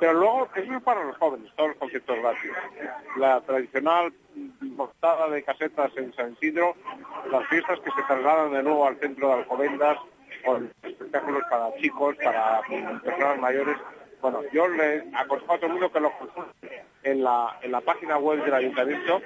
Pero luego, eso es para los jóvenes, todos los conciertos gratis. La tradicional portada de casetas en San Isidro, las fiestas que se trasladan de nuevo al centro de Alcobendas, con espectáculos para chicos, para personas mayores. Bueno, yo le aconsejo a todo el mundo que lo consulte en la, en la página web del ayuntamiento,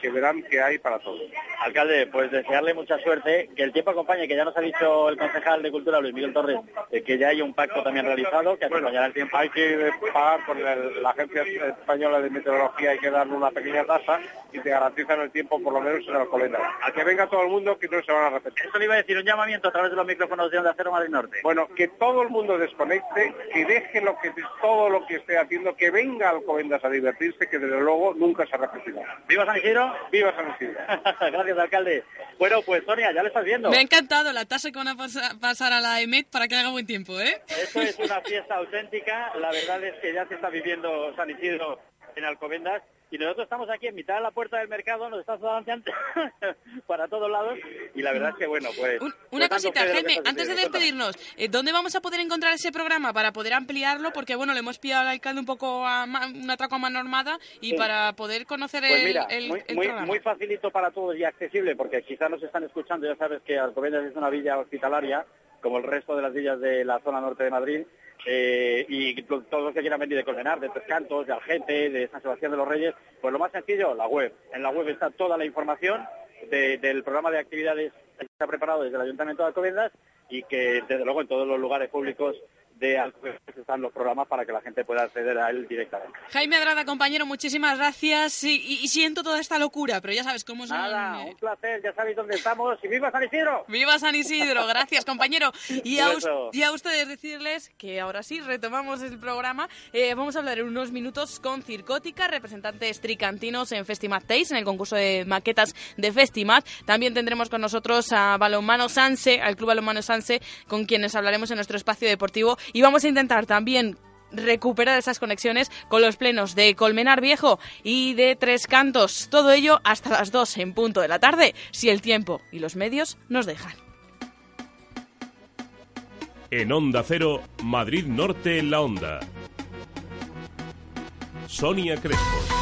que verán que hay para todos. Alcalde, pues desearle mucha suerte, que el tiempo acompañe, que ya nos ha dicho el concejal de Cultura, Luis Miguel Torres, eh, que ya hay un pacto también realizado, que acompañará el tiempo. Hay que pagar con el- la Agencia Española de Meteorología, hay que darle una pequeña tasa y te garantizan el tiempo por lo menos en Alcobendas. A que venga todo el mundo que no se van a repetir. Eso le iba a decir, un llamamiento a través de los micrófonos de Onda Cero Madrid Norte. Bueno, que todo el mundo desconecte, que deje lo que todo lo que esté haciendo, que venga a Alcobendas a divertirse, que desde luego nunca se repetirá. ¿Viva San Isidro? ¡Viva San Isidro! Gracias, alcalde. Bueno, pues Sonia, ya lo estás viendo. Me ha encantado la tasa que van a pasa- pasar a la EMET para que haga buen tiempo, ¿eh? Esto es una fiesta auténtica. La verdad es que ya se está viviendo San Isidro en Alcobendas. Y nosotros estamos aquí en mitad de la puerta del mercado, nos estamos avanzando para todos lados. Y la verdad es que, bueno, pues... Una pues dando cosita, Jaime, antes de despedirnos, eh, ¿dónde vamos a poder encontrar ese programa para poder ampliarlo? Porque, bueno, le hemos pillado al alcalde un poco a un atraco a mano armada y Sí. para poder conocer Pues el, mira, el- muy, el muy, programa. muy facilito para todos y accesible, porque quizás nos están escuchando, ya sabes que Alcobendas es una villa hospitalaria, como el resto de las villas de la zona norte de Madrid, eh, y to- todos los que quieran venir de Colmenar, de Tres Cantos, de Algete, de San Sebastián de los Reyes, pues lo más sencillo, la web. En la web está toda la información de- del programa de actividades que ha preparado desde el Ayuntamiento de Alcobendas y que, desde luego, en todos los lugares públicos de están los programas para que la gente pueda acceder a él directamente. Jaime Adrada, compañero, muchísimas gracias y, y- y siento toda esta locura, pero ya sabes cómo son... Nada, eh, un placer, ya sabéis dónde estamos y viva San Isidro. ¡Viva San Isidro! Gracias, compañero. A, y a ustedes decirles que ahora sí, retomamos el programa. Eh, vamos a hablar en unos minutos con Circótica, representantes tricantinos en Festimat Taste, en el concurso de maquetas de Festimat. También tendremos con nosotros a Balonmano Sanse, al Club Balonmano Sanse, con quienes hablaremos en nuestro espacio deportivo. Y vamos a intentar también recuperar esas conexiones con los plenos de Colmenar Viejo y de Tres Cantos. Todo ello hasta las 2 en punto de la tarde, si el tiempo y los medios nos dejan. En Onda Cero, Madrid Norte en la Onda. Sonia Crespo.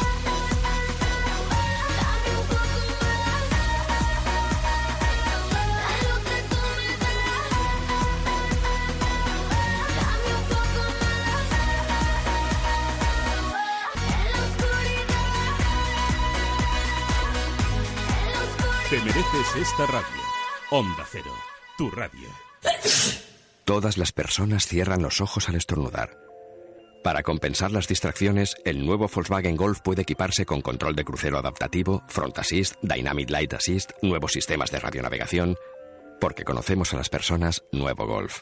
Te mereces esta radio. Onda Cero, tu radio. Todas las personas cierran los ojos al estornudar. Para compensar las distracciones, el nuevo Volkswagen Golf puede equiparse con control de crucero adaptativo, Front Assist, Dynamic Light Assist, nuevos sistemas de radionavegación. Porque conocemos a las personas, nuevo Golf.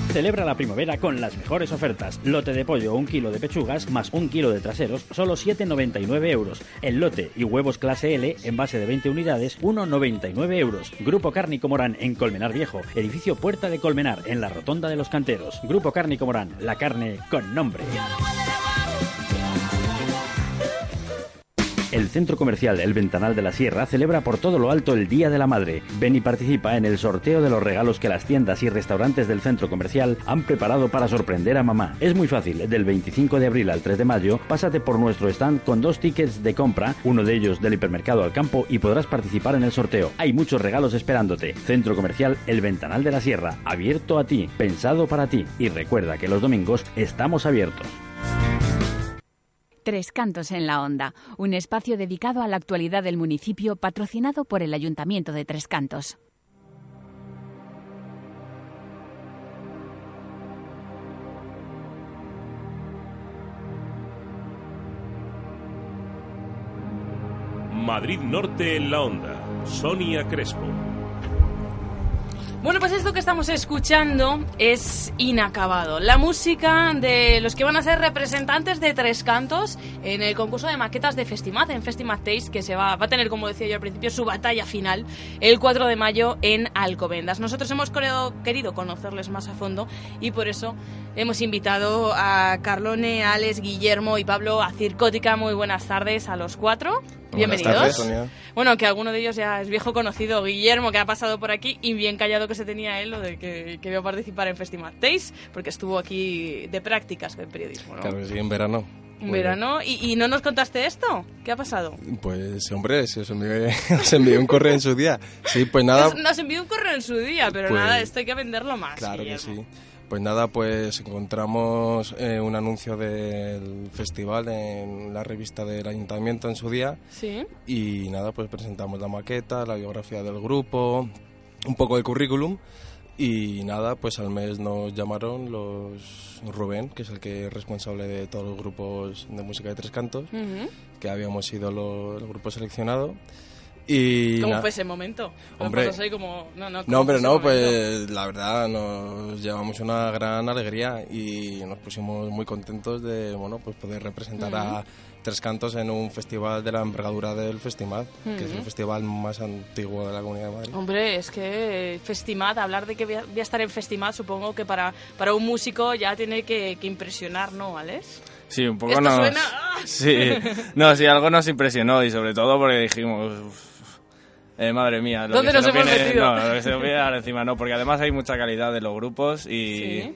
Celebra la primavera con las mejores ofertas. Lote de pollo, un kilo de pechugas, más un kilo de traseros, solo 7,99 euros. El lote y huevos clase L, en base de 20 unidades, 1,99 euros. Grupo Cárnico Morán en Colmenar Viejo, edificio Puerta de Colmenar, en la Rotonda de los Canteros. Grupo Cárnico Morán, la carne con nombre. El Centro Comercial El Ventanal de la Sierra celebra por todo lo alto el Día de la Madre. Ven y participa en el sorteo de los regalos que las tiendas y restaurantes del centro comercial han preparado para sorprender a mamá. Es muy fácil, del 25 de abril al 3 de mayo, pásate por nuestro stand con dos tickets de compra, uno de ellos del hipermercado al campo y podrás participar en el sorteo. Hay muchos regalos esperándote. Centro Comercial El Ventanal de la Sierra, abierto a ti, pensado para ti. Y recuerda que los domingos estamos abiertos. Tres Cantos en la Onda, un espacio dedicado a la actualidad del municipio patrocinado por el Ayuntamiento de Tres Cantos. Madrid Norte en la onda. Sonia Crespo. Bueno, pues esto que estamos escuchando es inacabado. La música de los que van a ser representantes de Tres Cantos en el concurso de maquetas de Festimad, en Festimad Taste, que se va, va a tener, como decía yo al principio, su batalla final el 4 de mayo en Alcobendas. Nosotros hemos querido conocerles más a fondo y por eso hemos invitado a Carlone, Alex, Guillermo y Pablo a Circótica. Muy buenas tardes a los cuatro. Bienvenidos. tardes. Bueno, que alguno de ellos ya es viejo conocido, Guillermo, que ha pasado por aquí y bien callado que se tenía él lo de que, que iba a participar en Festival Days, porque estuvo aquí de prácticas de periodismo, ¿no? Claro que sí, en verano. Un verano. ¿Y, y no nos contaste esto? ¿Qué ha pasado? Pues, hombre, si os envié, os envié un correo en su día. Sí, pues nada. Nos, nos envió un correo en su día, pero Pues- nada, esto hay que venderlo más. Claro que Guillermo. sí. Pues nada, pues encontramos eh, un anuncio del festival en la revista del ayuntamiento en su día. Sí. Y nada, pues presentamos la maqueta, la biografía del grupo, un poco de currículum. Y nada, pues al mes nos llamaron los Rubén, que es el que es responsable de todos los grupos de música de tres cantos, que habíamos sido lo- el grupo seleccionado. Y ¿Cómo na- fue ese momento? Hombre. ahí como... No, no, ¿cómo No, ese no, pues la verdad nos llevamos una gran alegría y nos pusimos muy contentos de bueno, pues poder representar a Tres Cantos en un festival de la envergadura del Festival, que es el festival más antiguo de la Comunidad de Madrid. Hombre, es que Festimad, hablar de que voy a, voy a estar en Festimad, supongo que para, para un músico ya tiene que, que impresionar, ¿no, Alex? Sí, un poco Esto nos... suena- Sí, no, sí, algo nos impresionó y sobre todo porque dijimos... "Uf, eh, madre mía, lo ¿Dónde que se nos hemos viene, metido? No, lo que se nos viene ahora encima no, porque además hay mucha calidad de los grupos y, Sí.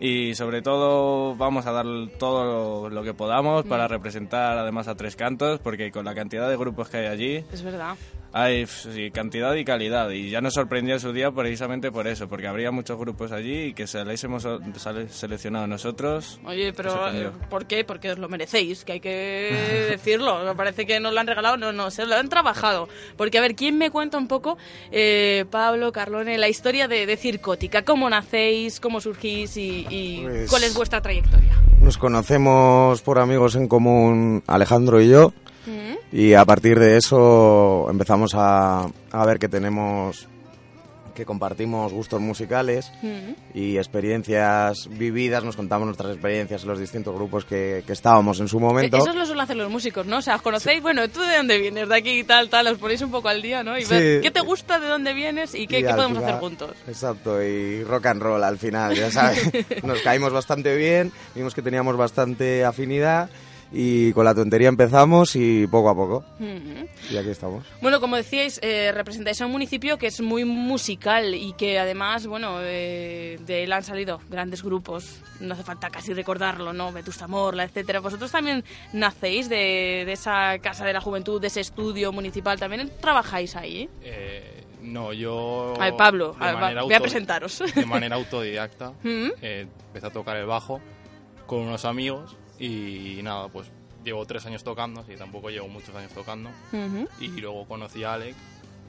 Y sobre todo vamos a dar todo lo que podamos para Mm. representar además a Tres Cantos, porque con la cantidad de grupos que hay allí Es verdad. hay sí, cantidad y calidad y ya nos sorprendió en su día precisamente por eso, porque habría muchos grupos allí y que se les hemos sale- seleccionado nosotros. Oye, pero eh, ¿por qué? Porque os lo merecéis, que hay que decirlo. Me parece que nos lo han regalado, no, no, se lo han trabajado. Porque, a ver, ¿quién me cuenta un poco, eh, Pablo, Carlone, la historia de, de Circótica? ¿Cómo nacéis? ¿Cómo surgís? Y, y Pues- cuál es vuestra trayectoria? Nos conocemos por amigos en común Alejandro y yo Mm. y a partir de eso empezamos a, a ver que tenemos que compartimos gustos musicales Mm. y experiencias vividas, nos contamos nuestras experiencias en los distintos grupos que, que estábamos en su momento. Eso lo suelen hacer los músicos, ¿no? O sea, os conocéis, bueno, ¿tú de dónde vienes? De aquí y tal, tal, os ponéis un poco al día, ¿no? Y Sí. ver qué te gusta, de dónde vienes y qué, Y qué podemos final- hacer juntos. Exacto, y rock and roll al final, ya sabes. Nos caímos bastante bien, vimos que teníamos bastante afinidad y con la tontería empezamos y poco a poco. Ujú. Y aquí estamos. Bueno, como decíais, eh, representáis a un municipio que es muy musical y que además, bueno, eh, de él han salido grandes grupos. No hace falta casi recordarlo, ¿no? Vetusta Morla, etcétera. Vosotros también nacéis de, de esa casa de la juventud, de ese estudio municipal. También trabajáis ahí. Eh, no, yo... A ver, Pablo, a ver, va- manera voy a auto- presentaros. De manera autodidacta. Mm. eh, empecé a tocar el bajo con unos amigos y nada, pues llevo tres años tocando, así tampoco llevo muchos años tocando. Y luego conocí a Alex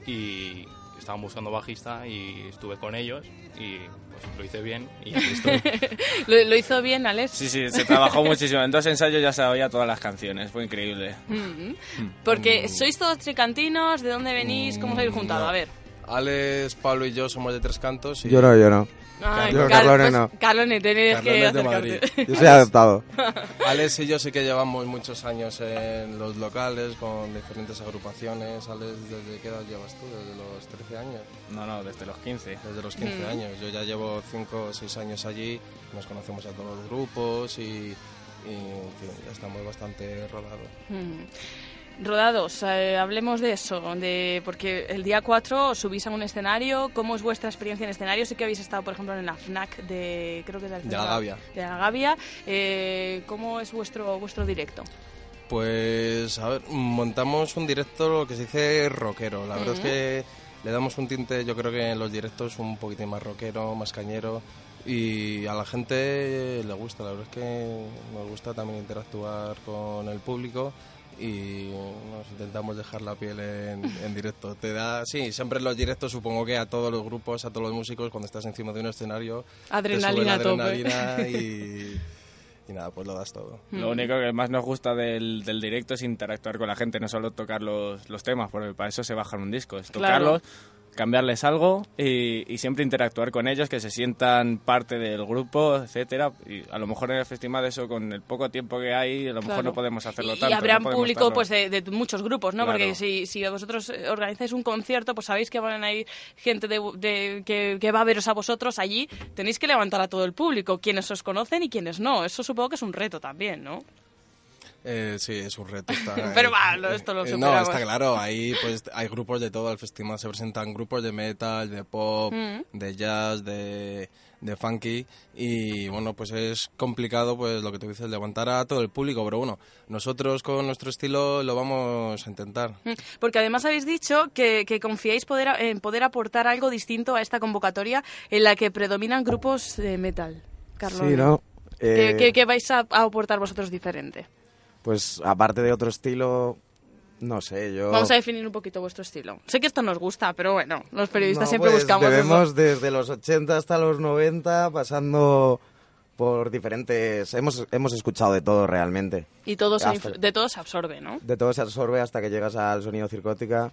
y estaban buscando bajista y estuve con ellos y pues lo hice bien y aquí estoy. lo, lo hizo bien, Alex. Sí, sí, se trabajó muchísimo. En dos ensayos ya se oía todas las canciones, fue increíble. Ujú. Porque sois todos tricantinos, ¿de dónde venís? ¿Cómo os habéis juntado? no. A ver. Alex, Pablo y yo somos de Tres Cantos. Y Yo no, yo no. Ay, Yo, Car- Carlone, pues, no. Carlone, tenés que Carlone es de acercarte. Madrid. Yo soy adoptado. Alex y yo sí que llevamos muchos años en los locales con diferentes agrupaciones. Alex, ¿desde qué edad llevas tú? ¿Desde los 13 años? No, no, desde los 15. Desde los 15 Mm. años. Yo ya llevo 5 o 6 años allí. Nos conocemos a todos los grupos y, y, en fin, ya estamos bastante rodados. Mm. Rodados, eh, hablemos de eso, de porque el día 4 subís a un escenario, ¿cómo es vuestra experiencia en escenario? Sé que habéis estado, por ejemplo, en la FNAC de, creo que es De la Gavia. De la Gavia. Eh, ¿Cómo es vuestro, vuestro directo? Pues, a ver, montamos un directo, lo que se dice rockero. La verdad es que le damos un tinte, yo creo que en los directos un poquitín más rockero, más cañero. y a la gente le gusta, la verdad es que nos gusta también interactuar con el público y nos intentamos dejar la piel en, en directo. Te da, sí, siempre en los directos supongo que a todos los grupos, a todos los músicos, cuando estás encima de un escenario, Adrenalina te sube a la tope. adrenalina y, y nada, pues lo das todo. Lo único que más nos gusta del, del directo es interactuar con la gente, no solo tocar los, los temas, porque para eso se bajan un disco, es Claro. Cambiarles algo y, y siempre interactuar con ellos, que se sientan parte del grupo, etcétera. Y a lo mejor en el festival eso con el poco tiempo que hay, a lo mejor no podemos hacerlo Y tanto. habrá no público estarlo- pues de, de muchos grupos, ¿no? Claro. Porque si, si vosotros eh, organizáis un concierto, pues sabéis que van a ir gente de, de- que, que va a veros a vosotros allí. Tenéis que levantar a todo el público, quienes os conocen y quienes no. Eso supongo que es un reto también, ¿no? Eh, sí, es un reto. está- Pero va, lo- esto lo Eh, No, está claro, ahí pues hay grupos de todo, al festival se presentan grupos de metal, de pop, Mm. de jazz, de, de funky y bueno, pues es complicado pues lo que tú dices, levantar a todo el público, pero bueno, nosotros con nuestro estilo lo vamos a intentar. Mm, Porque además habéis dicho que, que confiáis poder, en poder aportar algo distinto a esta convocatoria en la que predominan grupos de metal. Carlos. Sí, ¿no? ¿Qué, Eh, qué- qué vais a, a aportar vosotros diferente? Pues aparte de otro estilo, no sé, yo... Vamos a definir un poquito vuestro estilo. Sé que esto nos gusta, pero bueno, los periodistas No, siempre pues, buscamos bebemos eso. desde los 80 hasta los 90, pasando por diferentes... Hemos, hemos escuchado de todo realmente. Y todo se Hasta- inf- de todo se absorbe, ¿no? De todo se absorbe hasta que llegas al sonido circótica.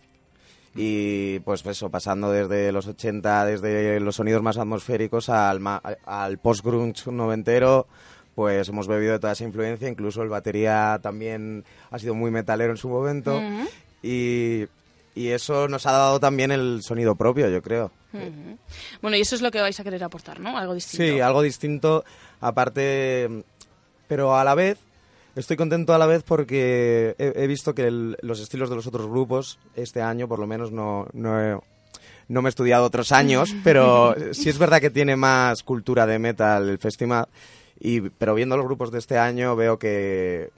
Y pues eso, pasando desde los 80, desde los sonidos más atmosféricos al, ma- al post-grunge noventero, pues hemos bebido de toda esa influencia. Incluso el batería también ha sido muy metalero en su momento. Y, y eso nos ha dado también el sonido propio, yo creo. Bueno, y eso es lo que vais a querer aportar, ¿no? Algo distinto. Sí, algo distinto, aparte, pero a la vez, estoy contento a la vez porque he, he visto que el- los estilos de los otros grupos, este año por lo menos, no, no, he, no me he estudiado otros años, pero sí es verdad que tiene más cultura de metal el festival, y, pero viendo los grupos de este año veo que,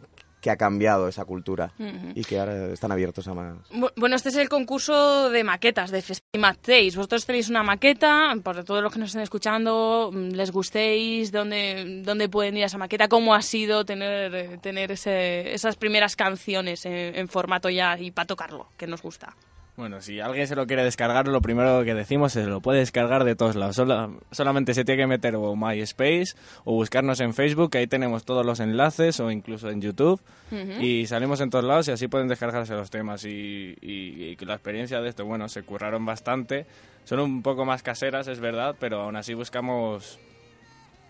que ha cambiado esa cultura y que ahora están abiertos a más. Bu- Bueno, este es el concurso de maquetas de Festimat Days. Vosotros tenéis una maqueta, por todos los que nos estén escuchando, mm, les gustéis, dónde, dónde pueden ir a esa maqueta, cómo ha sido tener, eh, tener ese- esas primeras canciones en, en formato ya y para tocarlo, que nos gusta. Bueno, si alguien se lo quiere descargar, lo primero que decimos es lo puede descargar de todos lados. Sola- solamente se tiene que meter o MySpace o buscarnos en Facebook, que ahí tenemos todos los enlaces, o incluso en YouTube. Y salimos en todos lados y así pueden descargarse los temas. Y, y- y que la experiencia de esto, bueno, se curraron bastante. Son un poco más caseras, es verdad, pero aún así buscamos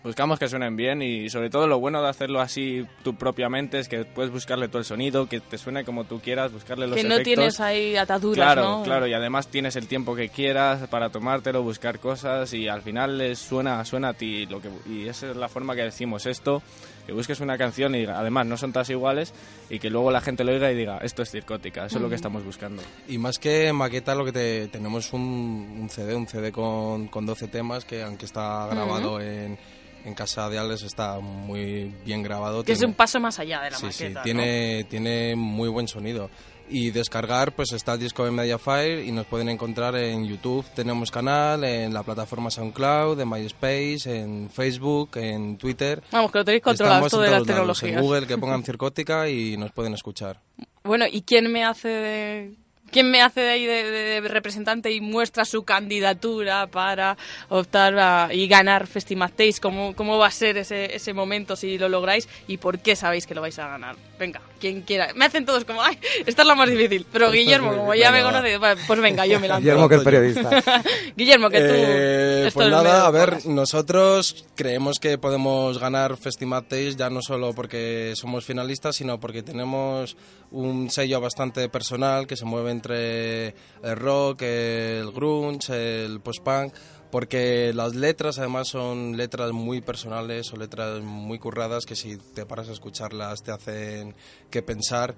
buscamos que suenen bien y sobre todo lo bueno de hacerlo así tú propiamente es que puedes buscarle todo el sonido, que te suene como tú quieras, buscarle los que no efectos. tienes ahí ataduras, Claro, ¿no? claro, y además tienes el tiempo que quieras para tomártelo, buscar cosas y al final les suena, suena a ti. Lo que, y esa es la forma que decimos esto, que busques una canción y además no son todas iguales y que luego la gente lo oiga y diga, esto es circótica, eso es lo que estamos buscando. Y más que maqueta, lo que te, tenemos un, un CD, un CD con, con 12 temas que aunque está grabado en, en casa de Alex está muy bien grabado. Que es un paso más allá de la sí, sí, tiene, tiene muy buen sonido. Y descargar, pues está el disco de Mediafire y nos pueden encontrar en YouTube, tenemos canal, en la plataforma SoundCloud, en MySpace, en Facebook, en Twitter. Vamos, que lo tenéis controlado en de las lados, tecnologías. En Google que pongan Circótica y nos pueden escuchar. Bueno, ¿y quién me hace de... ¿Quién me hace de ahí de, representante y muestra su candidatura para optar y ganar Festimatéis? ¿Cómo, ¿Cómo va a ser ese, ese momento si lo lográis y por qué sabéis que lo vais a ganar? Venga, quien quiera. Me hacen todos como, ¡ay! Esta es la más difícil. Pero Guillermo, como ya me conoce, pues venga, yo me lanzo. Guillermo, que es periodista. Guillermo, que tú... Eh, pues es nada, a ver, nosotros creemos que podemos ganar Festimat Days ya no solo porque somos finalistas, sino porque tenemos un sello bastante personal que se mueve entre el rock, el grunge, el post-punk, porque las letras además son letras muy personales o letras muy curradas que si te paras a escucharlas te hacen que pensar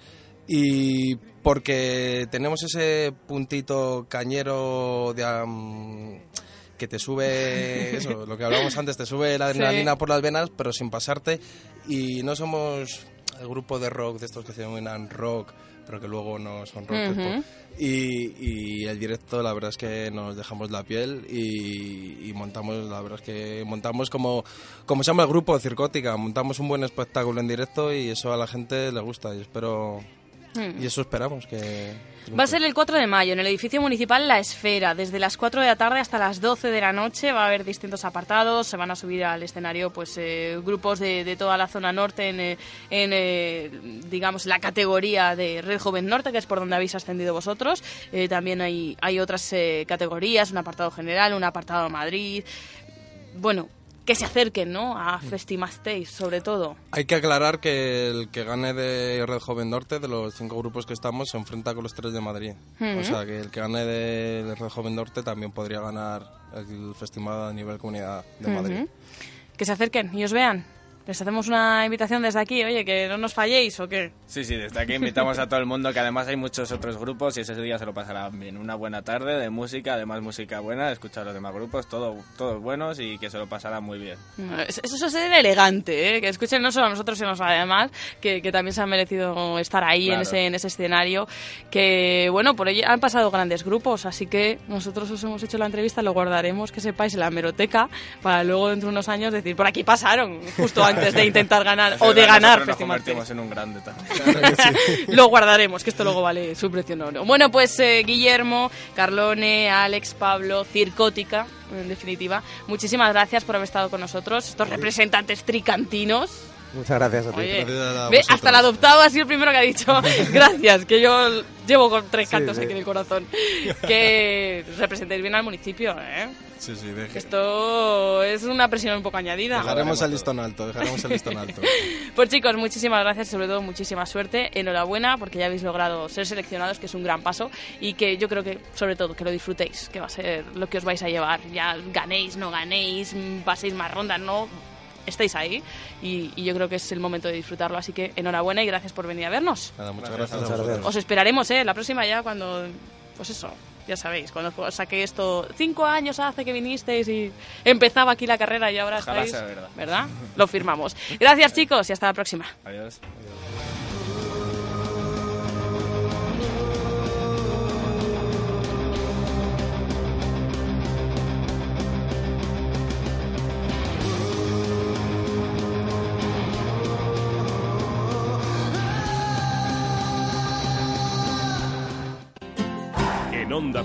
y porque tenemos ese puntito cañero de am, que te sube eso, lo que hablábamos antes, te sube la adrenalina Sí. por las venas, pero sin pasarte y no somos el grupo de rock de estos que se denominan rock pero que luego no son rotos. Pues. y, y el directo, la verdad es que nos dejamos la piel y, y montamos, la verdad es que montamos como, como se llama el grupo, Circótica, montamos un buen espectáculo en directo y eso a la gente le gusta y espero... Mm. Y eso esperamos que... Va a ser el 4 de mayo en el edificio municipal La Esfera. Desde las 4 de la tarde hasta las 12 de la noche va a haber distintos apartados. Se van a subir al escenario pues eh, grupos de, de toda la zona norte en, eh, en, eh, digamos, la categoría de Red Joven Norte, que es por donde habéis ascendido vosotros. Eh, también hay, hay otras eh, categorías, un apartado general, un apartado Madrid. Bueno, que se acerquen ¿no? a Festimasteis, sobre todo. Hay que aclarar que el que gane de Red Joven Norte, de los cinco grupos que estamos, se enfrenta con los tres de Madrid. O sea, que el que gane de Red Joven Norte también podría ganar el festival a nivel comunidad de Madrid. Que se acerquen y os vean. Les hacemos una invitación desde aquí, oye, que no nos falléis o qué. Sí, sí, desde aquí invitamos a todo el mundo, que además hay muchos otros grupos y ese día se lo pasarán bien. Una buena tarde de música, además música buena, escuchar los demás grupos, todo, todos buenos y que se lo pasarán muy bien. Eso eso es ser elegante, ¿eh? que escuchen no solo a nosotros, sino además que, que también se han merecido estar ahí en, Claro. ese, en ese escenario. Que bueno, por ello han pasado grandes grupos, así que nosotros os hemos hecho la entrevista, lo guardaremos, que sepáis, en la meroteca, para luego dentro de unos años decir, por aquí pasaron, justo antes de intentar ganar o de ganar nos Festival convertimos en un grande también. lo guardaremos, que esto luego vale su precio en oro. Bueno, pues eh, Guillermo, Carlone, Alex, Pablo, Circótica, en definitiva, muchísimas gracias por haber estado con nosotros, estos representantes tricantinos. Muchas gracias a ti. Oye, Gracias a ve, hasta el adoptado ha sido el primero que ha dicho gracias, que yo llevo con tres Sí, cantos sí. aquí en el corazón. Que representéis bien al municipio, ¿eh? Sí, sí, deje- esto es una presión un poco añadida. Dejaremos el listón alto, dejaremos el listón alto. Pues chicos, muchísimas gracias, sobre todo muchísima suerte, enhorabuena porque ya habéis logrado ser seleccionados, que es un gran paso y que yo creo que sobre todo que lo disfrutéis, que va a ser lo que os vais a llevar, ya ganéis, no ganéis, mm, paséis más rondas, no, estáis ahí y, yo creo que es el momento de disfrutarlo. Así que enhorabuena y gracias por venir a vernos. Nada, muchas gracias. Os esperaremos, ¿eh? La próxima ya cuando... Pues eso, ya sabéis, cuando saqué esto, cinco años hace que vinisteis y empezaba aquí la carrera y ahora Ojalá estáis... Sea verdad. Lo firmamos. Gracias chicos y hasta la próxima. Adiós.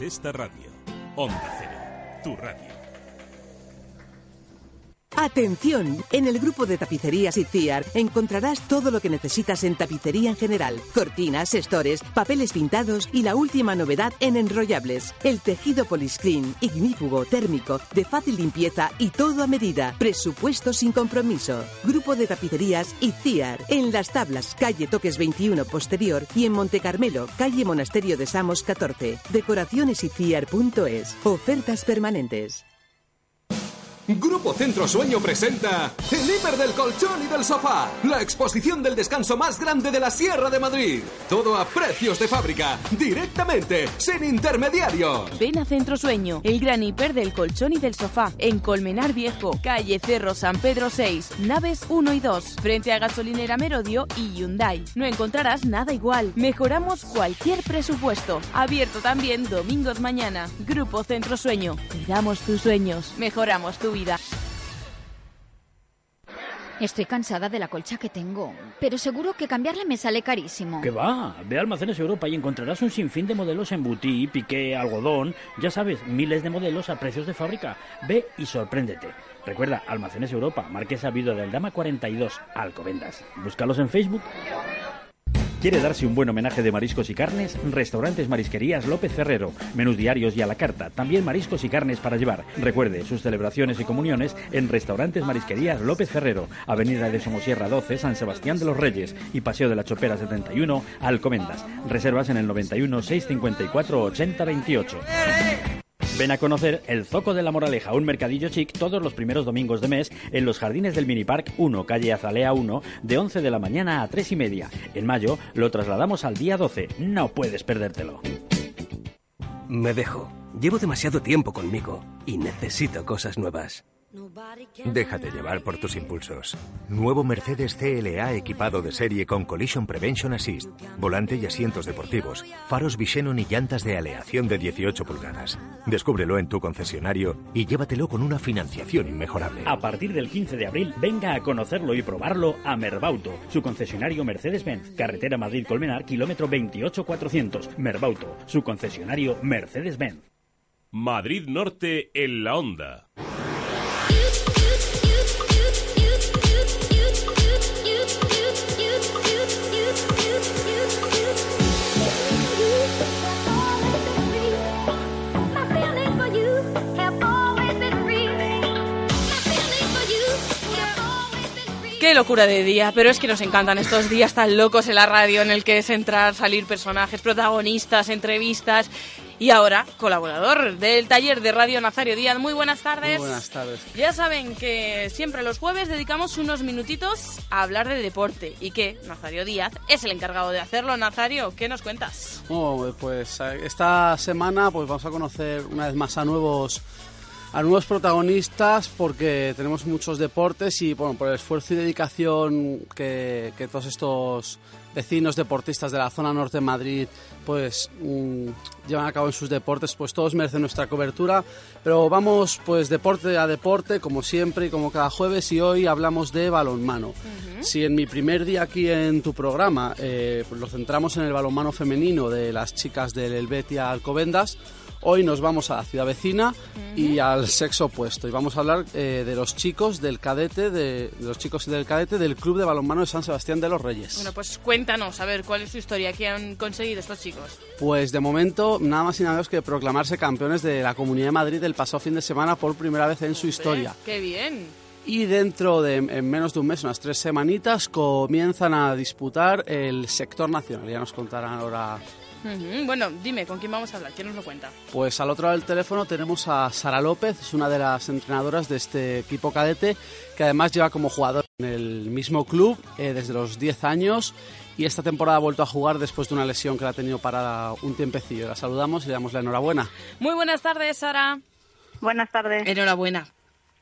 Esta radio. Onda Cero, tu radio. Atención, en el grupo de tapicerías ICIAR encontrarás todo lo que necesitas en tapicería en general. Cortinas, estores, papeles pintados y la última novedad en enrollables. El tejido poliscreen, ignífugo, térmico, de fácil limpieza y todo a medida. Presupuesto sin compromiso. Grupo de tapicerías ICIAR. En Las Tablas, calle Toques 21 posterior y en Monte Carmelo, calle Monasterio de Samos 14. Decoracionesiciar.es. Ofertas permanentes. Grupo Centro Sueño presenta El Hiper del Colchón y del Sofá, la exposición del descanso más grande de la Sierra de Madrid. Todo a precios de fábrica, directamente, sin intermediarios. Ven a Centro Sueño, el gran hiper del colchón y del sofá, en Colmenar Viejo, calle Cerro San Pedro 6, naves 1 y 2, frente a gasolinera Merodio y Hyundai. No encontrarás nada igual. Mejoramos cualquier presupuesto. Abierto también domingos mañana. Grupo Centro Sueño. Cuidamos tus sueños. Mejoramos tu vida. Estoy cansada de la colcha que tengo, pero seguro que cambiarla me sale carísimo. Que va, ve a Almacenes Europa y encontrarás un sinfín de modelos en butí, piqué, algodón, ya sabes, miles de modelos a precios de fábrica. Ve y sorpréndete. Recuerda, Almacenes Europa, Marquesa Vido del Dama 42, Alcobendas. Búscalos en Facebook. ¿Quiere darse un buen homenaje de mariscos y carnes? Restaurantes Marisquerías López Ferrero. Menús diarios y a la carta. También mariscos y carnes para llevar. Recuerde sus celebraciones y comuniones en Restaurantes Marisquerías López Ferrero. Avenida de Somosierra 12, San Sebastián de los Reyes. Y Paseo de la Chopera 71, Alcomendas. Reservas en el 91 654 80 28. Ven a conocer el Zoco de la Moraleja, un mercadillo chic todos los primeros domingos de mes en los jardines del Mini Park 1, calle Azalea 1, de 11 de la mañana a 3 y media. En mayo lo trasladamos al día 12. No puedes perdértelo. Me dejo. Llevo demasiado tiempo conmigo y necesito cosas nuevas. Déjate llevar por tus impulsos. Nuevo Mercedes CLA equipado de serie con Collision Prevention Assist, volante y asientos deportivos, faros Visenon y llantas de aleación de 18 pulgadas. Descúbrelo en tu concesionario y llévatelo con una financiación inmejorable. A partir del 15 de abril, venga a conocerlo y probarlo a Merbauto, su concesionario Mercedes-Benz, carretera Madrid-Colmenar, kilómetro 28400. Merbauto, su concesionario Mercedes-Benz. Madrid Norte en la onda. Qué locura de día, pero es que nos encantan estos días tan locos en la radio en el que es entrar, salir personajes, protagonistas, entrevistas y ahora colaborador del taller de radio Nazario Díaz. Muy buenas tardes. Muy buenas tardes. Ya saben que siempre los jueves dedicamos unos minutitos a hablar de deporte y que Nazario Díaz es el encargado de hacerlo. Nazario, ¿qué nos cuentas? Oh, pues eh, esta semana pues vamos a conocer una vez más a nuevos a nuevos protagonistas porque tenemos muchos deportes y bueno, por el esfuerzo y dedicación que, que todos estos vecinos deportistas de la zona norte de Madrid pues mm, llevan a cabo en sus deportes, pues todos merecen nuestra cobertura. Pero vamos pues deporte a deporte, como siempre y como cada jueves, y hoy hablamos de balonmano. Si en mi primer día aquí en tu programa eh, pues lo centramos en el balonmano femenino de las chicas del Helvetia Alcobendas, Hoy nos vamos a la ciudad vecina y al sexo opuesto. Y vamos a hablar eh, de los chicos del cadete, de, de los chicos del cadete del Club de Balonmano de San Sebastián de los Reyes. Bueno, pues cuéntanos, a ver, ¿cuál es su historia? ¿Qué han conseguido estos chicos? Pues de momento, nada más y nada menos que proclamarse campeones de la Comunidad de Madrid el pasado fin de semana por primera vez en su historia. ¡Qué bien! Y dentro de en menos de un mes, unas tres semanitas, comienzan a disputar el sector nacional. Ya nos contarán ahora Bueno, dime, ¿con quién vamos a hablar? ¿Quién nos lo cuenta? Pues al otro lado del teléfono tenemos a Sara López, es una de las entrenadoras de este equipo cadete, que además lleva como jugador en el mismo club eh, desde los 10 años y esta temporada ha vuelto a jugar después de una lesión que la ha tenido para un tiempecillo. La saludamos y le damos la enhorabuena. Muy buenas tardes, Sara. Buenas tardes. Enhorabuena.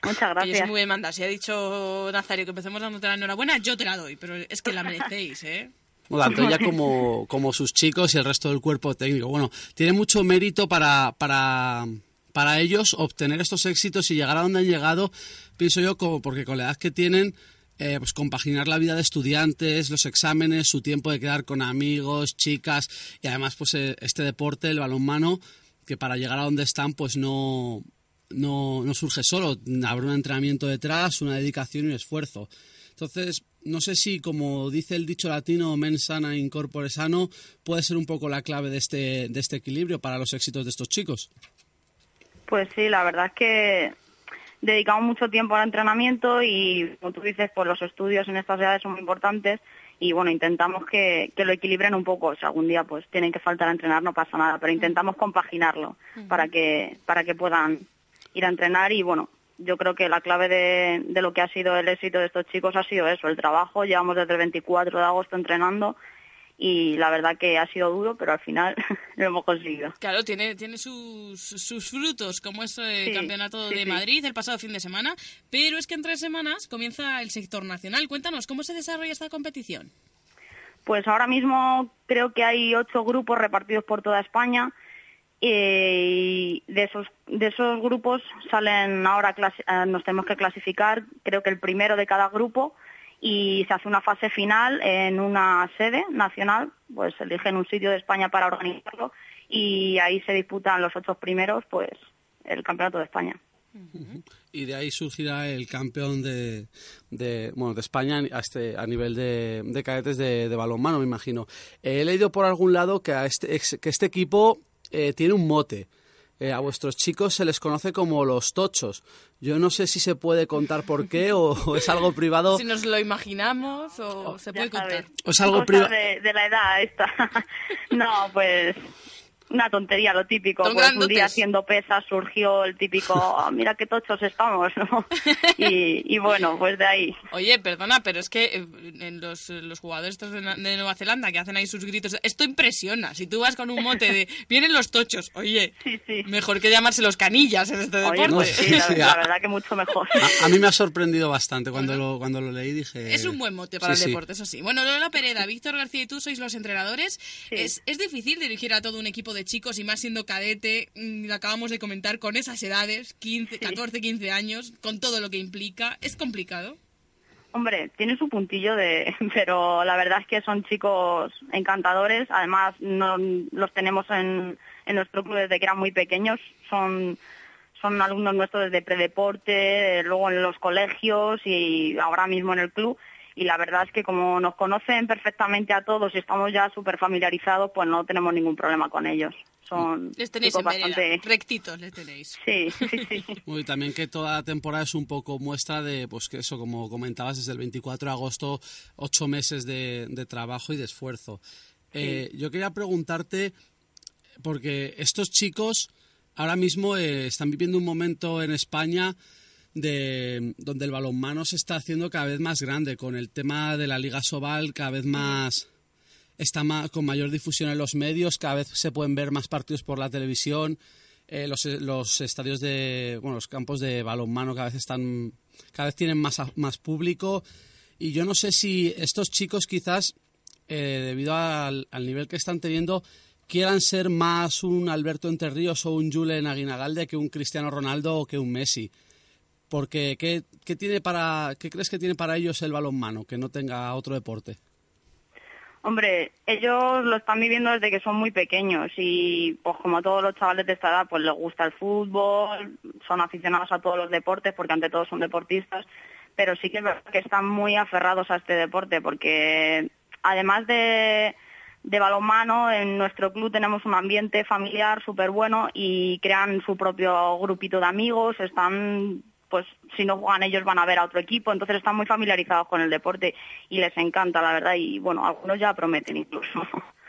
Muchas gracias. es muy demanda. Si ha dicho Nazario que empecemos dándote la enhorabuena, yo te la doy, pero es que la merecéis, ¿eh? Bueno, tanto ella como, como sus chicos y el resto del cuerpo técnico. Bueno, tiene mucho mérito para, para, para ellos obtener estos éxitos y llegar a donde han llegado, pienso yo, como porque con la edad que tienen, eh, pues compaginar la vida de estudiantes, los exámenes, su tiempo de quedar con amigos, chicas y además pues eh, este deporte, el balonmano, que para llegar a donde están pues no, no, no surge solo, habrá un entrenamiento detrás, una dedicación y un esfuerzo. Entonces, no sé si, como dice el dicho latino, mens sana in corpore sano, puede ser un poco la clave de este, de este equilibrio para los éxitos de estos chicos. Pues sí, la verdad es que dedicamos mucho tiempo al entrenamiento y, como tú dices, pues los estudios en estas edades son muy importantes y, bueno, intentamos que, que lo equilibren un poco. Si algún día pues tienen que faltar a entrenar, no pasa nada, pero intentamos compaginarlo para que, para que puedan ir a entrenar y, bueno, yo creo que la clave de, de lo que ha sido el éxito de estos chicos ha sido eso, el trabajo. Llevamos desde el 24 de agosto entrenando y la verdad que ha sido duro, pero al final lo hemos conseguido. Claro, tiene, tiene sus, sus frutos, como es el Sí, Campeonato sí, de sí. Madrid el pasado fin de semana, pero es que en tres semanas comienza el sector nacional. Cuéntanos, ¿cómo se desarrolla esta competición? Pues ahora mismo creo que hay ocho grupos repartidos por toda España eh, y de esos de esos grupos salen ahora eh, nos tenemos que clasificar creo que el primero de cada grupo y se hace una fase final en una sede nacional pues eligen un sitio de España para organizarlo y ahí se disputan los ocho primeros pues el campeonato de España y de ahí surgirá el campeón de, de, bueno, de España a, este, a nivel de, de cadetes de, balonmano, me imagino. Eh, he leído por algún lado que, a este, que este equipo eh, tiene un mote. Eh, a vuestros chicos se les conoce como los tochos. Yo no sé si se puede contar por qué o, o es algo privado. Si nos lo imaginamos o se puede contar. O es algo Cosas priva- de, de la edad esta. no, pues una tontería, lo típico. Pues un día haciendo pesas surgió el típico, "Ah, mira qué tochos estamos, ¿no? Y, y bueno, pues de ahí. Oye, perdona, pero es que eh, en los, los jugadores estos de, Nueva Zelanda que hacen ahí sus gritos, esto impresiona. Si tú vas con un mote de vienen los tochos, oye, mejor que llamarse los canillas en este Oye, deporte. pues sí, la, Sí, la a- verdad que mucho mejor. A, a mí me ha sorprendido bastante cuando lo, cuando lo leí dije... Es un buen mote para Sí, el sí. deporte, eso sí. Bueno, Lola Pereda, Víctor García y tú sois los entrenadores. Es, es difícil dirigir a todo un equipo de chicos y más siendo cadete, mm, lo acabamos de comentar, con esas edades, 15, 14, 15 años, con todo lo que implica. ¿Es complicado? Hombre, tiene su puntillo de, pero la verdad es que son chicos encantadores. Además, no los tenemos en, en nuestro club desde que eran muy pequeños. Son son alumnos nuestros desde predeporte, luego en los colegios y ahora mismo en el club. Y la verdad es que como nos conocen perfectamente a todos y estamos ya súper familiarizados, pues no tenemos ningún problema con ellos. Son Les tenéis en vereda, bastante... rectitos les tenéis. Sí, sí, sí. Bueno, y también que toda la temporada es un poco muestra de, pues que eso, como comentabas, desde el 24 de agosto, ocho meses de, de trabajo y de esfuerzo. Eh, yo quería preguntarte, porque estos chicos ahora mismo eh, están viviendo un momento en España de, donde el balonmano se está haciendo cada vez más grande, con el tema de la Liga Sobal cada vez más está con mayor difusión en los medios, cada vez se pueden ver más partidos por la televisión, eh, los, los estadios de, bueno, los campos de balonmano cada vez están, cada vez tienen más, más público y yo no sé si estos chicos quizás, eh, debido al, al nivel que están teniendo, quieran ser más un Alberto Entre Ríos o un Julen Aguinagalde que un Cristiano Ronaldo o que un Messi. Porque, ¿qué, qué tiene para, ¿qué crees que tiene para ellos el balonmano que no tenga otro deporte? Hombre, ellos lo están viviendo desde que son muy pequeños y pues como todos los chavales de esta edad pues les gusta el fútbol, son aficionados a todos los deportes porque ante todo son deportistas, pero sí que es verdad que están muy aferrados a este deporte porque además de, de balonmano en nuestro club tenemos un ambiente familiar súper bueno y crean su propio grupito de amigos, están pues si no juegan ellos van a ver a otro equipo, entonces están muy familiarizados con el deporte y les encanta, la verdad, y bueno, algunos ya prometen incluso.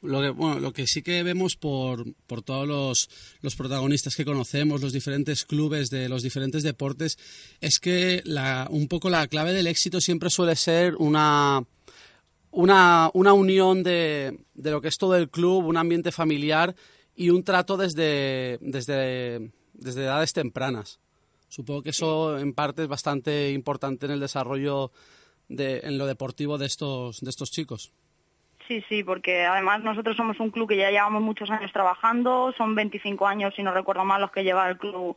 Lo que, bueno, lo que sí que vemos por, todos los, los protagonistas que conocemos, los diferentes clubes de los diferentes deportes, es que la, un poco la clave del éxito siempre suele ser una, una, una unión de, de lo que es todo el club, un ambiente familiar y un trato desde, desde, desde edades tempranas. Supongo que eso en parte es bastante importante en el desarrollo de, en lo deportivo de estos, de estos chicos. Sí, sí, porque además nosotros somos un club que ya llevamos muchos años trabajando, son 25 años, si no recuerdo mal, los que lleva el club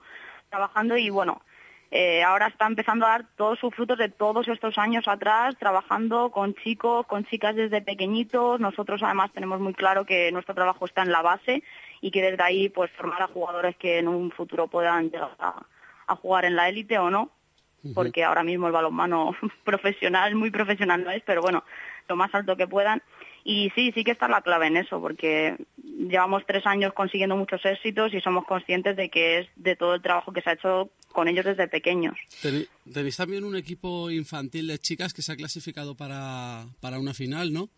trabajando y bueno, eh, ahora está empezando a dar todos sus frutos de todos estos años atrás, trabajando con chicos, con chicas desde pequeñitos. Nosotros además tenemos muy claro que nuestro trabajo está en la base y que desde ahí pues formar a jugadores que en un futuro puedan llegar a, a jugar en la élite o no, porque ahora mismo el balonmano profesional, muy profesional no es, pero bueno, lo más alto que puedan. Y sí, sí que está la clave en eso, porque llevamos tres años consiguiendo muchos éxitos y somos conscientes de que es de todo el trabajo que se ha hecho con ellos desde pequeños. Tenéis también un equipo infantil de chicas que se ha clasificado para, para una final, ¿no?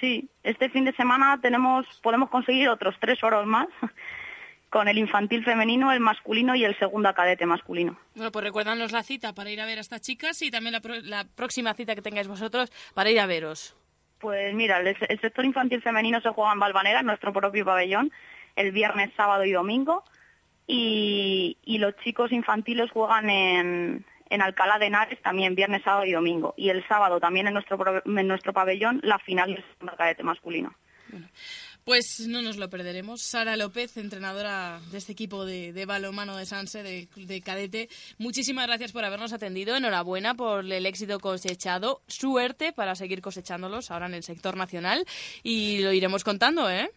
Sí, este fin de semana tenemos, podemos conseguir otros tres oros más con el infantil femenino, el masculino y el segundo cadete masculino. Bueno, pues recuérdanos la cita para ir a ver a estas chicas y también la, pro- la próxima cita que tengáis vosotros para ir a veros. Pues mira, el, el sector infantil femenino se juega en Valvanera, en nuestro propio pabellón, el viernes, sábado y domingo. Y, y los chicos infantiles juegan en, en Alcalá de Henares también viernes, sábado y domingo. Y el sábado también en nuestro, en nuestro pabellón la final del segundo cadete masculino. Pues no nos lo perderemos. Sara López, entrenadora de este equipo de, de balonmano de Sanse, de, de cadete, muchísimas gracias por habernos atendido. Enhorabuena por el éxito cosechado. Suerte para seguir cosechándolos ahora en el sector nacional y lo iremos contando, ¿eh?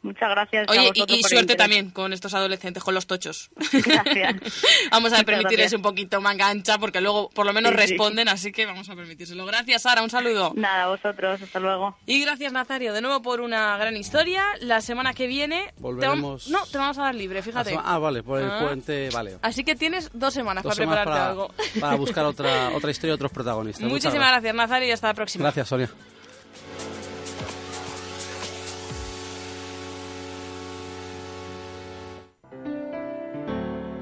Muchas gracias. Oye, y, vosotros y por el suerte también con estos adolescentes, con los tochos. Gracias. vamos a Muchas permitirles gracias. un poquito manga ancha porque luego por lo menos Sí, sí. responden, así que vamos a permitírselo. Gracias, Sara, un saludo. Nada, a vosotros, hasta luego. Y gracias, Nazario, de nuevo por una gran historia. La semana que viene... Volveremos- No, te vamos a dar libre, fíjate. Ah, vale, por el Ah. puente, vale. Así que tienes dos semanas Dos para semanas prepararte para, algo. para buscar otra, otra historia y otros protagonistas. Muchas Muchísimas gracias, Nazario, y hasta la próxima. Gracias, Sonia.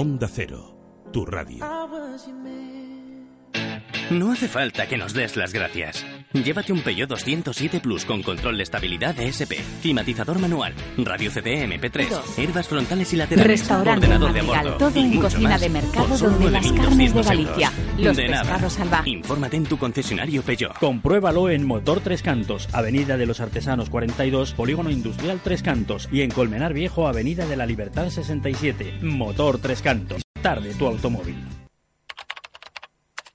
Onda Cero, tu radio. No hace falta que nos des las gracias. Llévate un Peugeot 207 Plus con control de estabilidad ESP, climatizador manual, radio CD MP3, herbas frontales y laterales, Restaurante ordenador de bordo todo en cocina más de mercado donde las carnes de 9.200 Galicia, euros. los de pescados salvajes. Infórmate en tu concesionario Peugeot. Compruébalo en Motor Tres Cantos, Avenida de los Artesanos 42, Polígono Industrial Tres Cantos y en Colmenar Viejo, Avenida de la Libertad 67. Motor Tres Cantos. Tarde tu automóvil.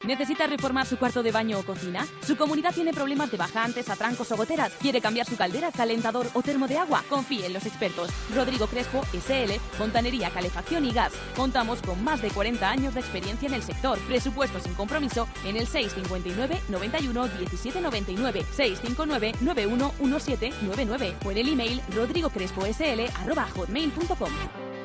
¿Necesita reformar su cuarto de baño o cocina? ¿Su comunidad tiene problemas de bajantes, atrancos o goteras? ¿Quiere cambiar su caldera, calentador o termo de agua? Confíe en los expertos. Rodrigo Crespo, SL, Fontanería, Calefacción y Gas. Contamos con más de 40 años de experiencia en el sector. Presupuesto sin compromiso en el 659 91 17 99 659 91 1799 o en el email rodrigocresposl@hotmail.com.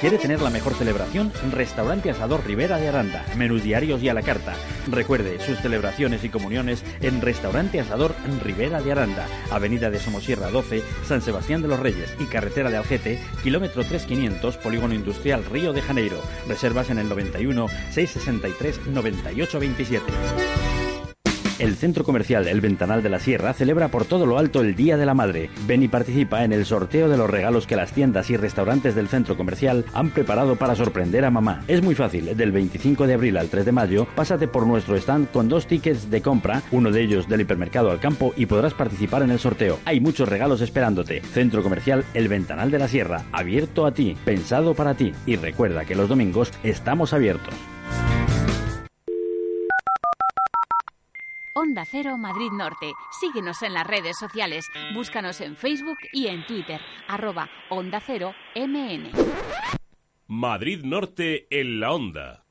¿Quiere tener la mejor celebración? Restaurante Asador Rivera de Aranda. Menús diarios y a la carta. Recuerde sus celebraciones y comuniones en Restaurante Asador Rivera de Aranda. Avenida de Somosierra 12, San Sebastián de los Reyes y Carretera de Algete, kilómetro 3500, Polígono Industrial Río de Janeiro. Reservas en el 91 663 9827. El Centro Comercial El Ventanal de la Sierra celebra por todo lo alto el Día de la Madre. Ven y participa en el sorteo de los regalos que las tiendas y restaurantes del centro comercial han preparado para sorprender a mamá. Es muy fácil, del 25 de abril al 3 de mayo, pásate por nuestro stand con dos tickets de compra, uno de ellos del hipermercado al campo y podrás participar en el sorteo. Hay muchos regalos esperándote. Centro Comercial El Ventanal de la Sierra, abierto a ti, pensado para ti. Y recuerda que los domingos estamos abiertos. Onda Cero Madrid Norte. Síguenos en las redes sociales. Búscanos en Facebook y en Twitter. Arroba Onda Cero MN. Madrid Norte en la Onda.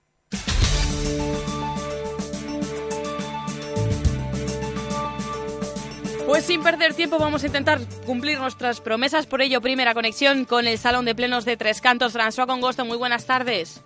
Pues sin perder tiempo vamos a intentar cumplir nuestras promesas. Por ello, primera conexión con el Salón de Plenos de Tres Cantos. François Congosto, muy buenas tardes.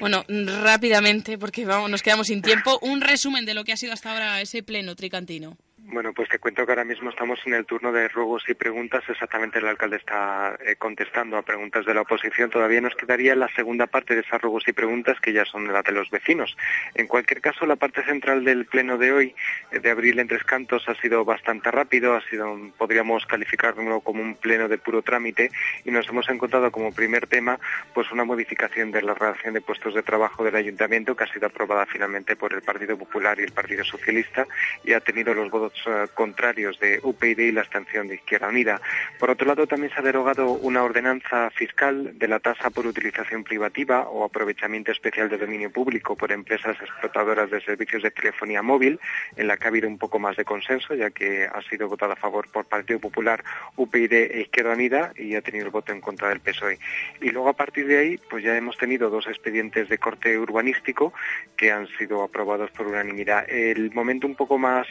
Bueno, rápidamente, porque vamos, nos quedamos sin tiempo, un resumen de lo que ha sido hasta ahora ese pleno tricantino. Bueno, pues te cuento que ahora mismo estamos en el turno de ruegos y preguntas. Exactamente el alcalde está eh, contestando a preguntas de la oposición. Todavía nos quedaría la segunda parte de esas ruegos y preguntas, que ya son la de los vecinos. En cualquier caso, la parte central del pleno de hoy, eh, de abril en Tres Cantos, ha sido bastante rápido. Ha sido, podríamos calificarlo como un pleno de puro trámite y nos hemos encontrado como primer tema, pues una modificación de la relación de puestos de trabajo del ayuntamiento que ha sido aprobada finalmente por el Partido Popular y el Partido Socialista y ha tenido los votos eh, contrarios de UPyD y la abstención de Izquierda Unida. Por otro lado, también se ha derogado una ordenanza fiscal de la tasa por utilización privativa o aprovechamiento especial de dominio público por empresas explotadoras de servicios de telefonía móvil, en la que ha habido un poco más de consenso, ya que ha sido votada a favor por Partido Popular, UPyD e Izquierda Unida y ha tenido el voto en contra del PSOE. Y luego, a partir de ahí, pues ya hemos tenido dos expedientes de corte urbanístico que han sido aprobados por unanimidad. El momento un poco más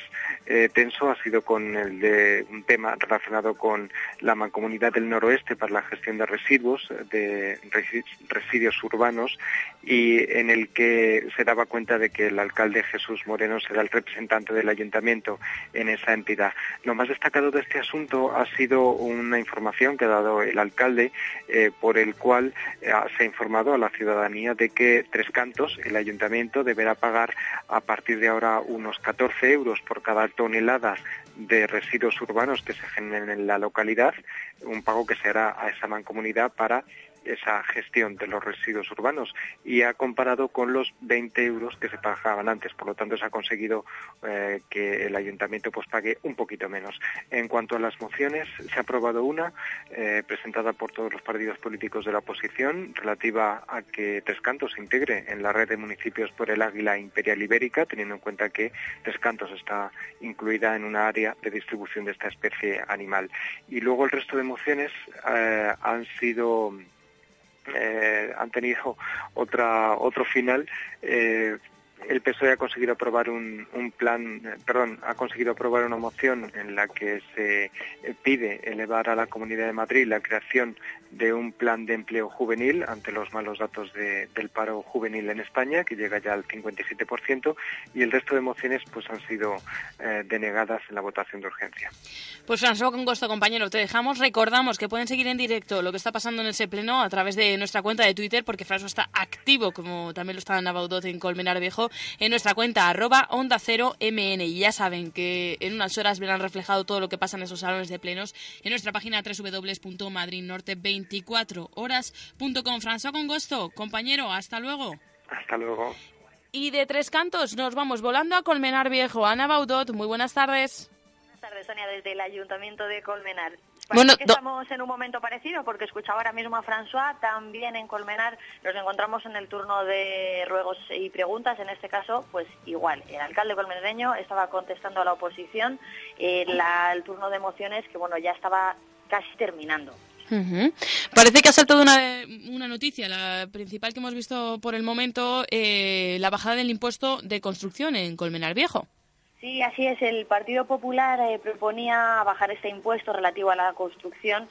eh, tenso ha sido con el de un tema relacionado con la mancomunidad del noroeste para la gestión de residuos, de resi- residuos urbanos, y en el que se daba cuenta de que el alcalde Jesús Moreno será el representante del ayuntamiento en esa entidad. Lo más destacado de este asunto ha sido una información que ha dado el alcalde, eh, por el cual eh, se ha informado a la ciudadanía de que Tres Cantos, el ayuntamiento, deberá pagar a partir de ahora unos 14 euros por cada tonelada de residuos urbanos que se generen en la localidad, un pago que se hará a esa mancomunidad para esa gestión de los residuos urbanos y ha comparado con los 20 euros que se pagaban antes. Por lo tanto, se ha conseguido eh, que el ayuntamiento pues pague un poquito menos. En cuanto a las mociones, se ha aprobado una eh, presentada por todos los partidos políticos de la oposición relativa a que Tres Cantos se integre en la red de municipios por el Águila Imperial Ibérica, teniendo en cuenta que Tres Cantos está incluida en una área de distribución de esta especie animal. Y luego el resto de mociones eh, han sido eh, han tenido otra otro final. Eh, el PSOE ha conseguido aprobar un, plan, eh, perdón, ha conseguido aprobar una moción en la que se eh, pide elevar a la Comunidad de Madrid la creación de un plan de empleo juvenil ante los malos datos de- del paro juvenil en España, que llega ya al 57%, y el resto de mociones pues han sido eh, denegadas en la votación de urgencia. Pues François, con gusto, compañero, te dejamos. Recordamos que pueden seguir en directo lo que está pasando en ese pleno a través de nuestra cuenta de Twitter, porque François está activo, como también lo está Nabaudot en Colmenar Viejo, en nuestra cuenta arroba onda cero mn. Y ya saben que en unas horas verán reflejado todo lo que pasa en esos salones de plenos en nuestra página www.madridnorte24horas.com. François, con gusto, compañero, hasta luego. Hasta luego. Y de Tres Cantos nos vamos volando a Colmenar Viejo. Ana Baudot, muy buenas tardes. Buenas tardes, Sonia, desde el Ayuntamiento de Colmenar. Parece Bueno, que do- estamos en un momento parecido porque escuchaba ahora mismo a François, también en Colmenar nos encontramos en el turno de ruegos y preguntas, en este caso, pues igual, el alcalde colmenareño estaba contestando a la oposición eh, la- el turno de mociones que, bueno, ya estaba casi terminando. Parece que ha saltado una, una noticia, la principal que hemos visto por el momento, eh, la bajada del impuesto de construcción en Colmenar Viejo. Sí, así es. El Partido Popular eh, proponía bajar este impuesto relativo a la construcción,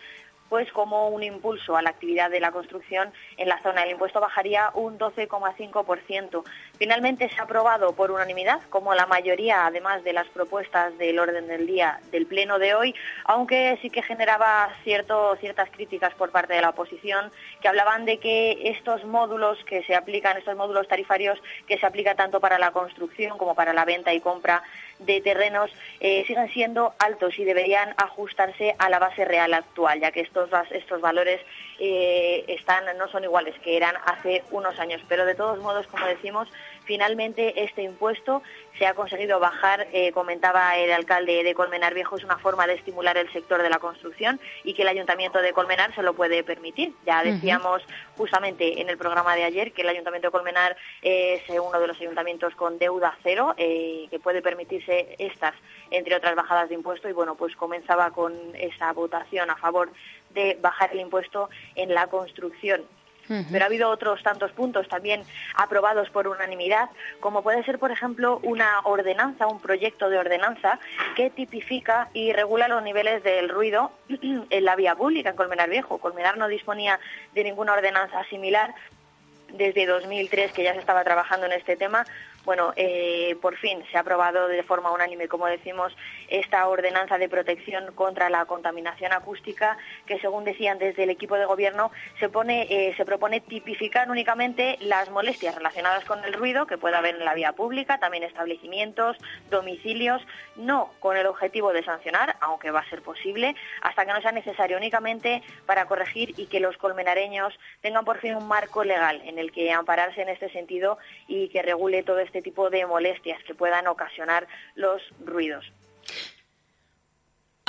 pues como un impulso a la actividad de la construcción en la zona. El impuesto bajaría un 12,5%. Finalmente se ha aprobado por unanimidad, como la mayoría, además de las propuestas del orden del día del pleno de hoy, aunque sí que generaba cierto, ciertas críticas por parte de la oposición, que hablaban de que estos módulos que se aplican, estos módulos tarifarios que se aplican tanto para la construcción como para la venta y compra de terrenos eh, siguen siendo altos y deberían ajustarse a la base real actual, ya que estos, estos valores eh, están, no son iguales que eran hace unos años. Pero de todos modos, como decimos, finalmente este impuesto se ha conseguido bajar, eh, comentaba el alcalde de Colmenar Viejo, es una forma de estimular el sector de la construcción y que el ayuntamiento de Colmenar se lo puede permitir. Ya decíamos justamente en el programa de ayer que el ayuntamiento de Colmenar es eh, uno de los ayuntamientos con deuda cero, eh, que puede permitirse estas, entre otras bajadas de impuesto, y bueno, pues comenzaba con esa votación a favor de bajar el impuesto en la construcción. Pero ha habido otros tantos puntos también aprobados por unanimidad, como puede ser, por ejemplo, una ordenanza, un proyecto de ordenanza que tipifica y regula los niveles del ruido en la vía pública en Colmenar Viejo. Colmenar no disponía de ninguna ordenanza similar desde 2003 que ya se estaba trabajando en este tema. Bueno, eh, por fin se ha aprobado de forma unánime, como decimos, esta ordenanza de protección contra la contaminación acústica, que según decían desde el equipo de gobierno, se, pone, eh, se propone tipificar únicamente las molestias relacionadas con el ruido que pueda haber en la vía pública, también establecimientos, domicilios, no con el objetivo de sancionar, aunque va a ser posible, hasta que no sea necesario únicamente para corregir y que los colmenareños tengan por fin un marco legal en el que ampararse en este sentido y que regule todo este tipo de molestias que puedan ocasionar los ruidos.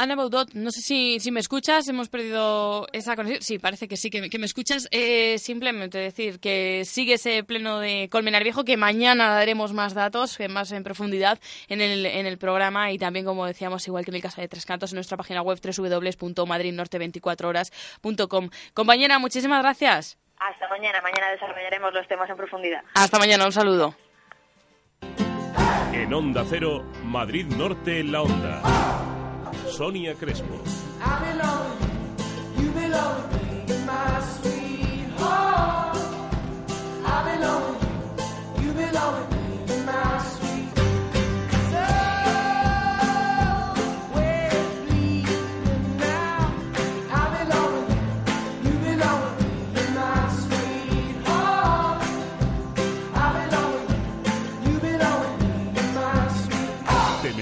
Ana Baudot, no sé si, si me escuchas, hemos perdido esa conexión. Sí, parece que sí, que, me- que me escuchas. Eh, simplemente decir que sigue ese pleno de Colmenar Viejo, que mañana daremos más datos, eh, más en profundidad en el, en el programa y también, como decíamos, igual que en el caso de Tres Cantos, en nuestra página web www.madridnorte24horas.com. Compañera, muchísimas gracias. Hasta mañana, mañana desarrollaremos los temas en profundidad. Hasta mañana, un saludo. En Onda Cero, Madrid Norte en la Onda. Sonia Crespo. You belong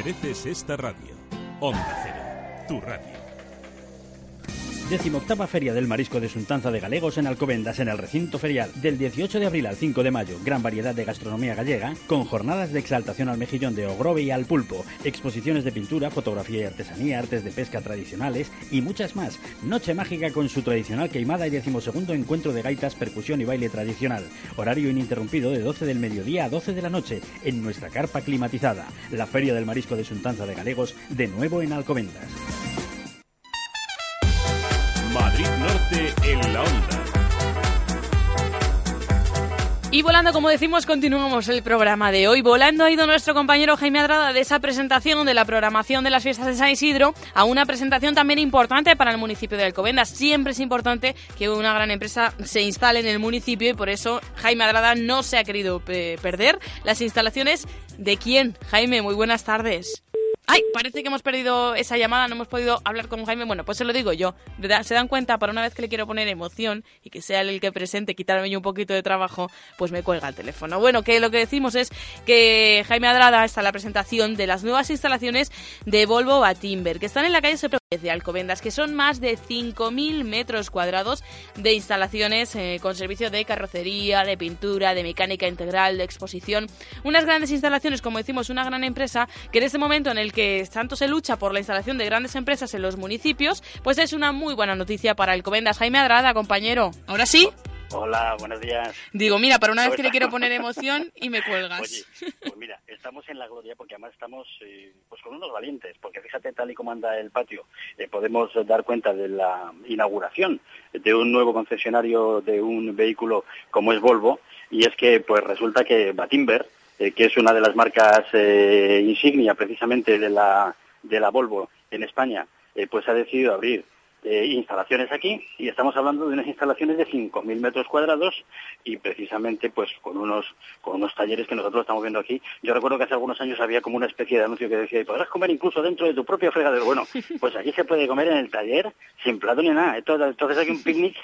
mereces esta radio. Onda Cero, tu radio. Decimoctava Feria del Marisco de Suntanza de Galegos en Alcobendas, en el recinto ferial, del 18 de abril al 5 de mayo. Gran variedad de gastronomía gallega, con jornadas de exaltación al mejillón de Ogrove y al pulpo, exposiciones de pintura, fotografía y artesanía, artes de pesca tradicionales y muchas más. Noche mágica con su tradicional queimada y decimosegundo encuentro de gaitas, percusión y baile tradicional. Horario ininterrumpido de 12 del mediodía a 12 de la noche, en nuestra carpa climatizada. La Feria del Marisco de Suntanza de Galegos, de nuevo en Alcobendas. En la onda. Y volando, como decimos, continuamos el programa de hoy. Volando ha ido nuestro compañero Jaime Adrada de esa presentación de la programación de las fiestas de San Isidro a una presentación también importante para el municipio de Alcobendas. Siempre es importante que una gran empresa se instale en el municipio y por eso Jaime Adrada no se ha querido eh, perder las instalaciones de quién. Jaime, muy buenas tardes. Ay, parece que hemos perdido esa llamada, no hemos podido hablar con Jaime. Bueno, pues se lo digo yo. Se dan cuenta, para una vez que le quiero poner emoción y que sea él el que presente, quitarme yo un poquito de trabajo, pues me cuelga el teléfono. Bueno, que lo que decimos es que Jaime Adrada está en la presentación de las nuevas instalaciones de Volvo Batimber, que están en la calle de Alcobendas, que son más de 5.000 metros cuadrados de instalaciones eh, con servicio de carrocería, de pintura, de mecánica integral, de exposición. Unas grandes instalaciones, como decimos, una gran empresa que en este momento en el que tanto se lucha por la instalación de grandes empresas en los municipios, pues es una muy buena noticia para Alcobendas. Jaime Adrada, compañero. ¿Ahora sí? Hola, buenos días. Digo, mira, para una vez que le ¿Cómo quiero poner emoción y me cuelgas. Oye, pues mira, estamos en la gloria porque además estamos eh, pues con unos valientes, porque fíjate tal y como anda el patio, eh, podemos dar cuenta de la inauguración de un nuevo concesionario de un vehículo como es Volvo, y es que pues resulta que Batimber, eh, que es una de las marcas eh, insignia precisamente de la, de la Volvo en España, pues ha decidido abrir eh, instalaciones aquí y estamos hablando de unas instalaciones de 5.000 metros cuadrados y precisamente pues con unos con unos talleres que nosotros estamos viendo aquí. Yo recuerdo que hace algunos años había como una especie de anuncio que decía, "Y podrás comer incluso dentro de tu propio fregadero. Bueno, pues aquí se puede comer en el taller sin plato ni nada. Entonces, entonces hay un picnic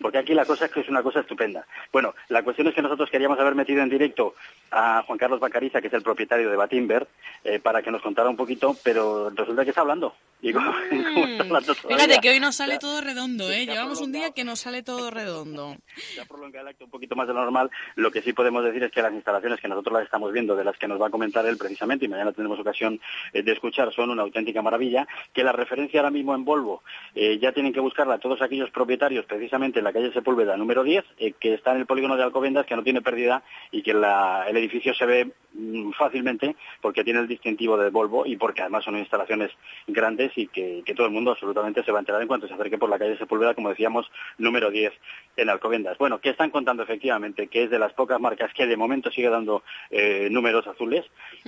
porque aquí la cosa es que es una cosa estupenda. Bueno, la cuestión es que nosotros queríamos haber metido en directo a Juan Carlos Bacariza, que es el propietario de Batimber, eh, para que nos contara un poquito, pero resulta que está hablando. Y como- como está hablando todavía, Fíjate que hoy nos sale todo redondo, ¿eh? Llevamos un día que nos sale todo redondo. se ha prolongado el acto un poquito más de lo normal. Lo que sí podemos decir es que las instalaciones que nosotros las estamos viendo, de las que nos va a comentar él precisamente, y mañana tendremos ocasión eh, de escuchar, son una auténtica maravilla. Que la referencia ahora mismo en Volvo eh, ya tienen que buscarla todos aquellos propietarios, precisamente en la calle Sepúlveda número 10, eh, que está en el polígono de Alcobendas, que no tiene pérdida y que la- el edificio se ve mm, fácilmente porque tiene el distintivo de Volvo y porque además son instalaciones grandes y que, que todo el mundo absolutamente se va a enterar en cuanto se acerque por la calle Sepúlveda, como decíamos, número 10 en Alcobendas. Bueno, ¿qué están contando efectivamente? Que es de las pocas marcas que de momento sigue dando eh, números azules,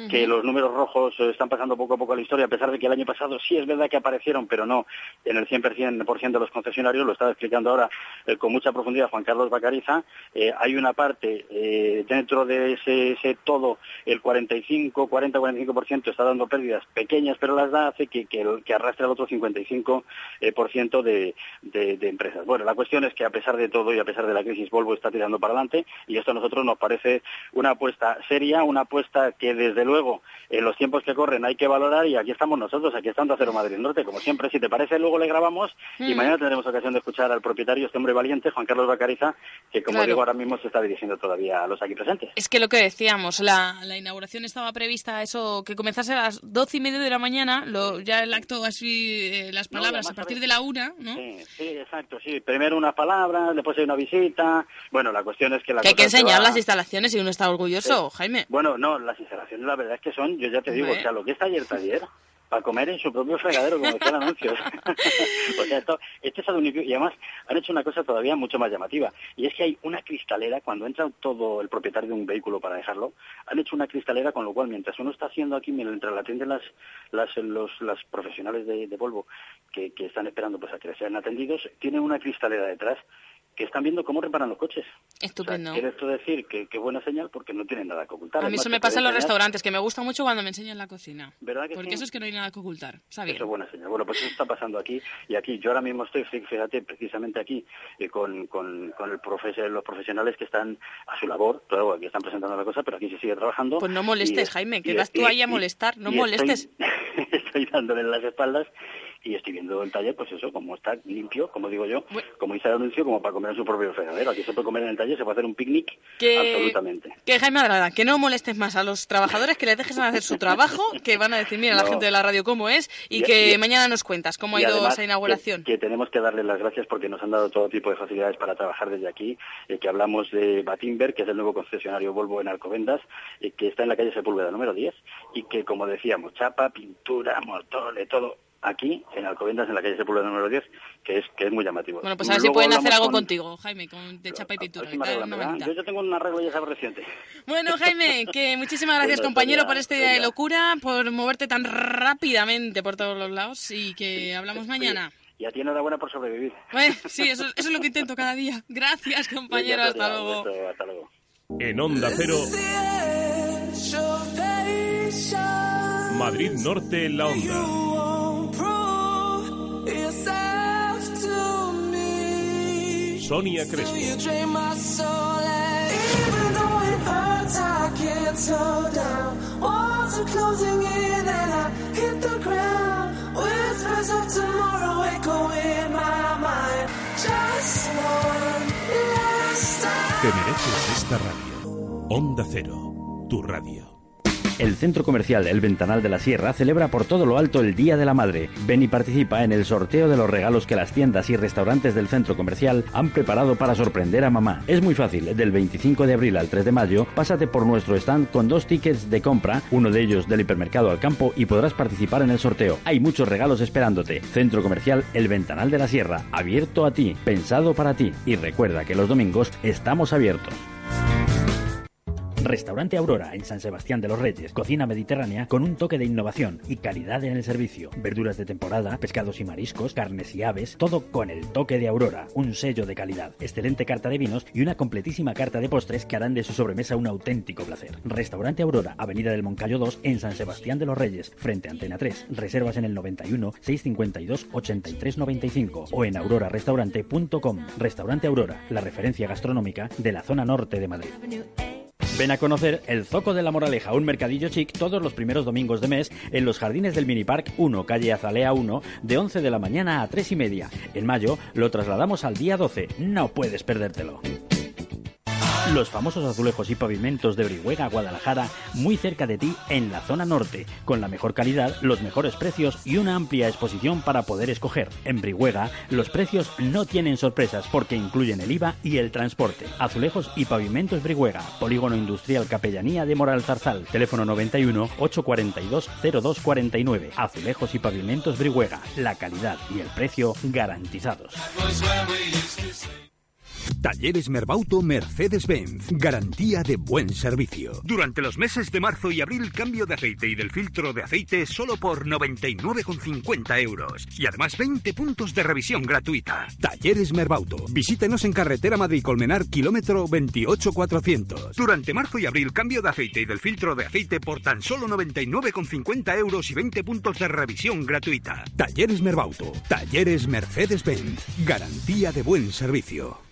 que los números rojos eh, están pasando poco a poco a la historia, a pesar de que el año pasado sí es verdad que aparecieron, pero no en el 100% de los concesionarios, lo estaba explicando ahora eh, con mucha profundidad Juan Carlos Bacariza. Eh, hay una parte eh, dentro de ese, ese todo, el 45, 40-45% está dando pérdidas pequeñas, pero las da, hace que, que, el- que arrastre al otro 55% eh, por ciento de, de- de empresas. Bueno, la cuestión es que a pesar de todo y a pesar de la crisis, Volvo está tirando para adelante y esto a nosotros nos parece una apuesta seria, una apuesta que desde luego en los tiempos que corren hay que valorar y aquí estamos nosotros, aquí está Onda Cero Madrid Norte, como siempre, si te parece luego le grabamos y Mm. mañana tendremos ocasión de escuchar al propietario, este hombre valiente, Juan Carlos Bacariza, que como Claro. digo ahora mismo se está dirigiendo todavía a los aquí presentes. Es que lo que decíamos, la, la inauguración estaba prevista eso que comenzase a las doce y media de la mañana, lo, ya el acto así, eh, las No, palabras además, a partir de la una, ¿no? Sí, sí, exacto, sí. Primero unas palabras, después hay una visita. Bueno, la cuestión es que la Que hay que enseñar va- las instalaciones y uno está orgulloso, Jaime. Bueno, no, las instalaciones la verdad es que son, yo ya te digo, o sea, lo que es taller taller, para comer en su propio fregadero, como decía el anuncio. o sea, esto, este es municipio y además han hecho una cosa todavía mucho más llamativa, y es que hay una cristalera, cuando entra todo el propietario de un vehículo para dejarlo, han hecho una cristalera, con lo cual mientras uno está haciendo aquí, mientras la atienden las, las, los, las profesionales de, de Volvo que, que están esperando pues a que sean atendidos, tiene una cristalera detrás que están viendo cómo reparan los coches. Estupendo. Quiere esto decir que, que buena señal porque no tienen nada que ocultar. A mí Además, eso me pasa en los enseñar- restaurantes, que me gusta mucho cuando me enseñan la cocina. ¿Verdad que Porque sí? eso es que no hay nada que ocultar. Está bien. Eso es buena señal. Bueno, pues eso está pasando aquí. Y aquí, yo ahora mismo estoy, fí- fíjate, precisamente aquí, eh, con, con, con el profes- los profesionales que están a su labor, claro, aquí están presentando la cosa, pero aquí se sigue trabajando. Pues no Y- molestes, Jaime, que y- vas tú y- ahí a molestar, no molestes. Estoy, estoy dándole las espaldas y estoy viendo el taller, pues eso, como está limpio, como digo yo, como dice el anuncio, como para comer en su propio fregadero. Aquí se puede comer en el taller, se puede hacer un picnic Que- absolutamente. Que Jaime Adrada, que no molestes más a los trabajadores, que les dejes hacer su trabajo, que van a decir, mira, la No. gente de la radio cómo es, y, Y- que y- mañana nos cuentas cómo ha ido además esa inauguración. Que, que tenemos que darles las gracias porque nos han dado todo tipo de facilidades para trabajar desde aquí, eh, que hablamos de Batimber, que es el nuevo concesionario Volvo en Alcobendas, eh, que está en la calle Sepúlveda número 10, y que, como decíamos, chapa, pintura, motores, todo aquí en Alcobendas, en la calle Sepúlveda número 10, que es, que es muy llamativo. Bueno, pues a ver si Luego pueden hacer algo con- contigo, Jaime, con, de chapa y pintura. si. Yo, yo tengo un arreglo ya sabe reciente. Bueno, Jaime, que muchísimas gracias, Bueno, compañero, Sonia, por este día de locura, por moverte tan rápidamente por todos los lados y que hablamos mañana. Y a ti enhorabuena por sobrevivir. Bueno, sí, eso, eso es lo que intento cada día. Gracias, compañero, hasta luego. hasta luego. En Onda Cero, Madrid Norte en la Onda. Sonia Crespo. Te mereces esta radio. Onda Cero, tu radio. El Centro Comercial El Ventanal de la Sierra celebra por todo lo alto el Día de la Madre. Ven y participa en el sorteo de los regalos que las tiendas y restaurantes del centro comercial han preparado para sorprender a mamá. Es muy fácil, del 25 de abril al 3 de mayo, pásate por nuestro stand con dos tickets de compra, uno de ellos del hipermercado al campo y podrás participar en el sorteo. Hay muchos regalos esperándote. Centro Comercial El Ventanal de la Sierra, abierto a ti, pensado para ti. Y recuerda que los domingos estamos abiertos. Restaurante Aurora en San Sebastián de los Reyes. Cocina mediterránea con un toque de innovación y calidad en el servicio. Verduras de temporada, pescados y mariscos, carnes y aves, todo con el toque de Aurora, un sello de calidad. Excelente carta de vinos y una completísima carta de postres que harán de su sobremesa un auténtico placer. Restaurante Aurora, Avenida del Moncayo 2 en San Sebastián de los Reyes, frente a Antena 3. Reservas en el 91 652 83 95 o en aurorarestaurante.com. Restaurante Aurora, la referencia gastronómica de la zona norte de Madrid. Ven a conocer el Zoco de la Moraleja, un mercadillo chic todos los primeros domingos de mes en los jardines del Minipark 1, calle Azalea 1, de 11 de la mañana a 3 y media. En mayo lo trasladamos al día 12. No puedes perdértelo. Los famosos azulejos y pavimentos de Brihuega, Guadalajara, muy cerca de ti en la zona norte, con la mejor calidad, los mejores precios y una amplia exposición para poder escoger. En Brihuega, los precios no tienen sorpresas porque incluyen el IVA y el transporte. Azulejos y pavimentos Brihuega, Polígono Industrial Capellanía de Moral Zarzal, teléfono 91 842 0249. Azulejos y pavimentos Brihuega, la calidad y el precio garantizados. Talleres Merbauto Mercedes-Benz. Garantía de buen servicio. Durante los meses de marzo y abril, cambio de aceite y del filtro de aceite solo por 99,50 euros. Y además 20 puntos de revisión gratuita. Talleres Merbauto. Visítenos en carretera Madrid-Colmenar, kilómetro 28400. Durante marzo y abril, cambio de aceite y del filtro de aceite por tan solo 99,50 euros y 20 puntos de revisión gratuita. Talleres Merbauto. Talleres Mercedes-Benz. Garantía de buen servicio.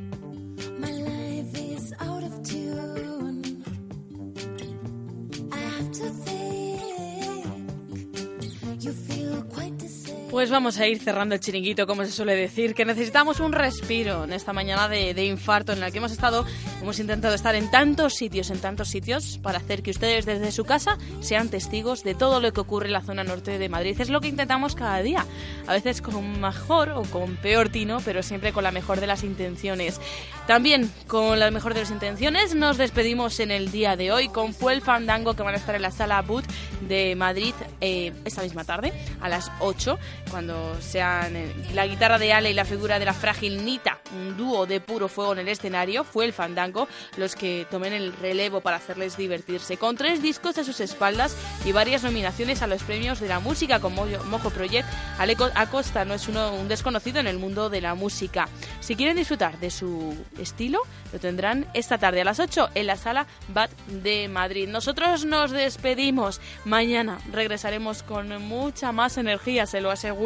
Pues vamos a ir cerrando el chiringuito, como se suele decir, que necesitamos un respiro en esta mañana de, infarto en la que hemos estado, hemos intentado estar en tantos sitios, en tantos sitios, para hacer que ustedes desde su casa sean testigos de todo lo que ocurre en la zona norte de Madrid. Es lo que intentamos cada día, a veces con mejor o con peor tino, pero siempre con la mejor de las intenciones. También con la mejor de las intenciones nos despedimos en el día de hoy con Fuel Fandango que van a estar en la sala Boot de Madrid eh, esta misma tarde a las 8 cuando sean eh, la guitarra de Ale y la figura de la frágil Nita un dúo de puro fuego en el escenario, fue el Fandango, los que tomen el relevo para hacerles divertirse. Con tres discos a sus espaldas y varias nominaciones a los premios de la música como Mojo Project, Aleco Acosta no es uno, un desconocido en el mundo de la música. Si quieren disfrutar de su estilo, lo tendrán esta tarde a las 8 en la sala BAT de Madrid. Nosotros nos despedimos. Mañana regresaremos con mucha más energía, se lo aseguro,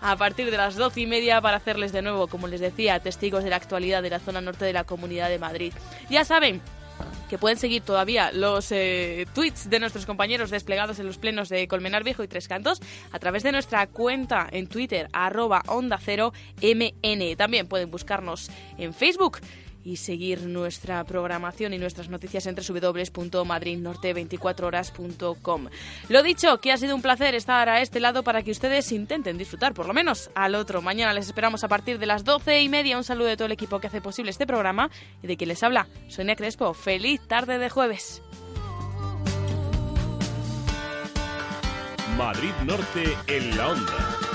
a partir de las doce y media para hacerles de nuevo, como les decía, testigos de la actualidad de la zona norte de la Comunidad de Madrid. Ya saben, que pueden seguir todavía los eh, tweets de nuestros compañeros desplegados en los plenos de Colmenar Viejo y Tres Cantos a través de nuestra cuenta en Twitter, arroba onda cero MN. También pueden buscarnos en Facebook y seguir nuestra programación y nuestras noticias en www.madridnorte24horas.com. Lo dicho, que ha sido un placer estar a este lado para que ustedes intenten disfrutar, por lo menos al otro. Mañana les esperamos a partir de las doce y media. Un saludo de todo el equipo que hace posible este programa y de quien les habla, Sonia Crespo. Feliz tarde de jueves. Madrid Norte en la onda.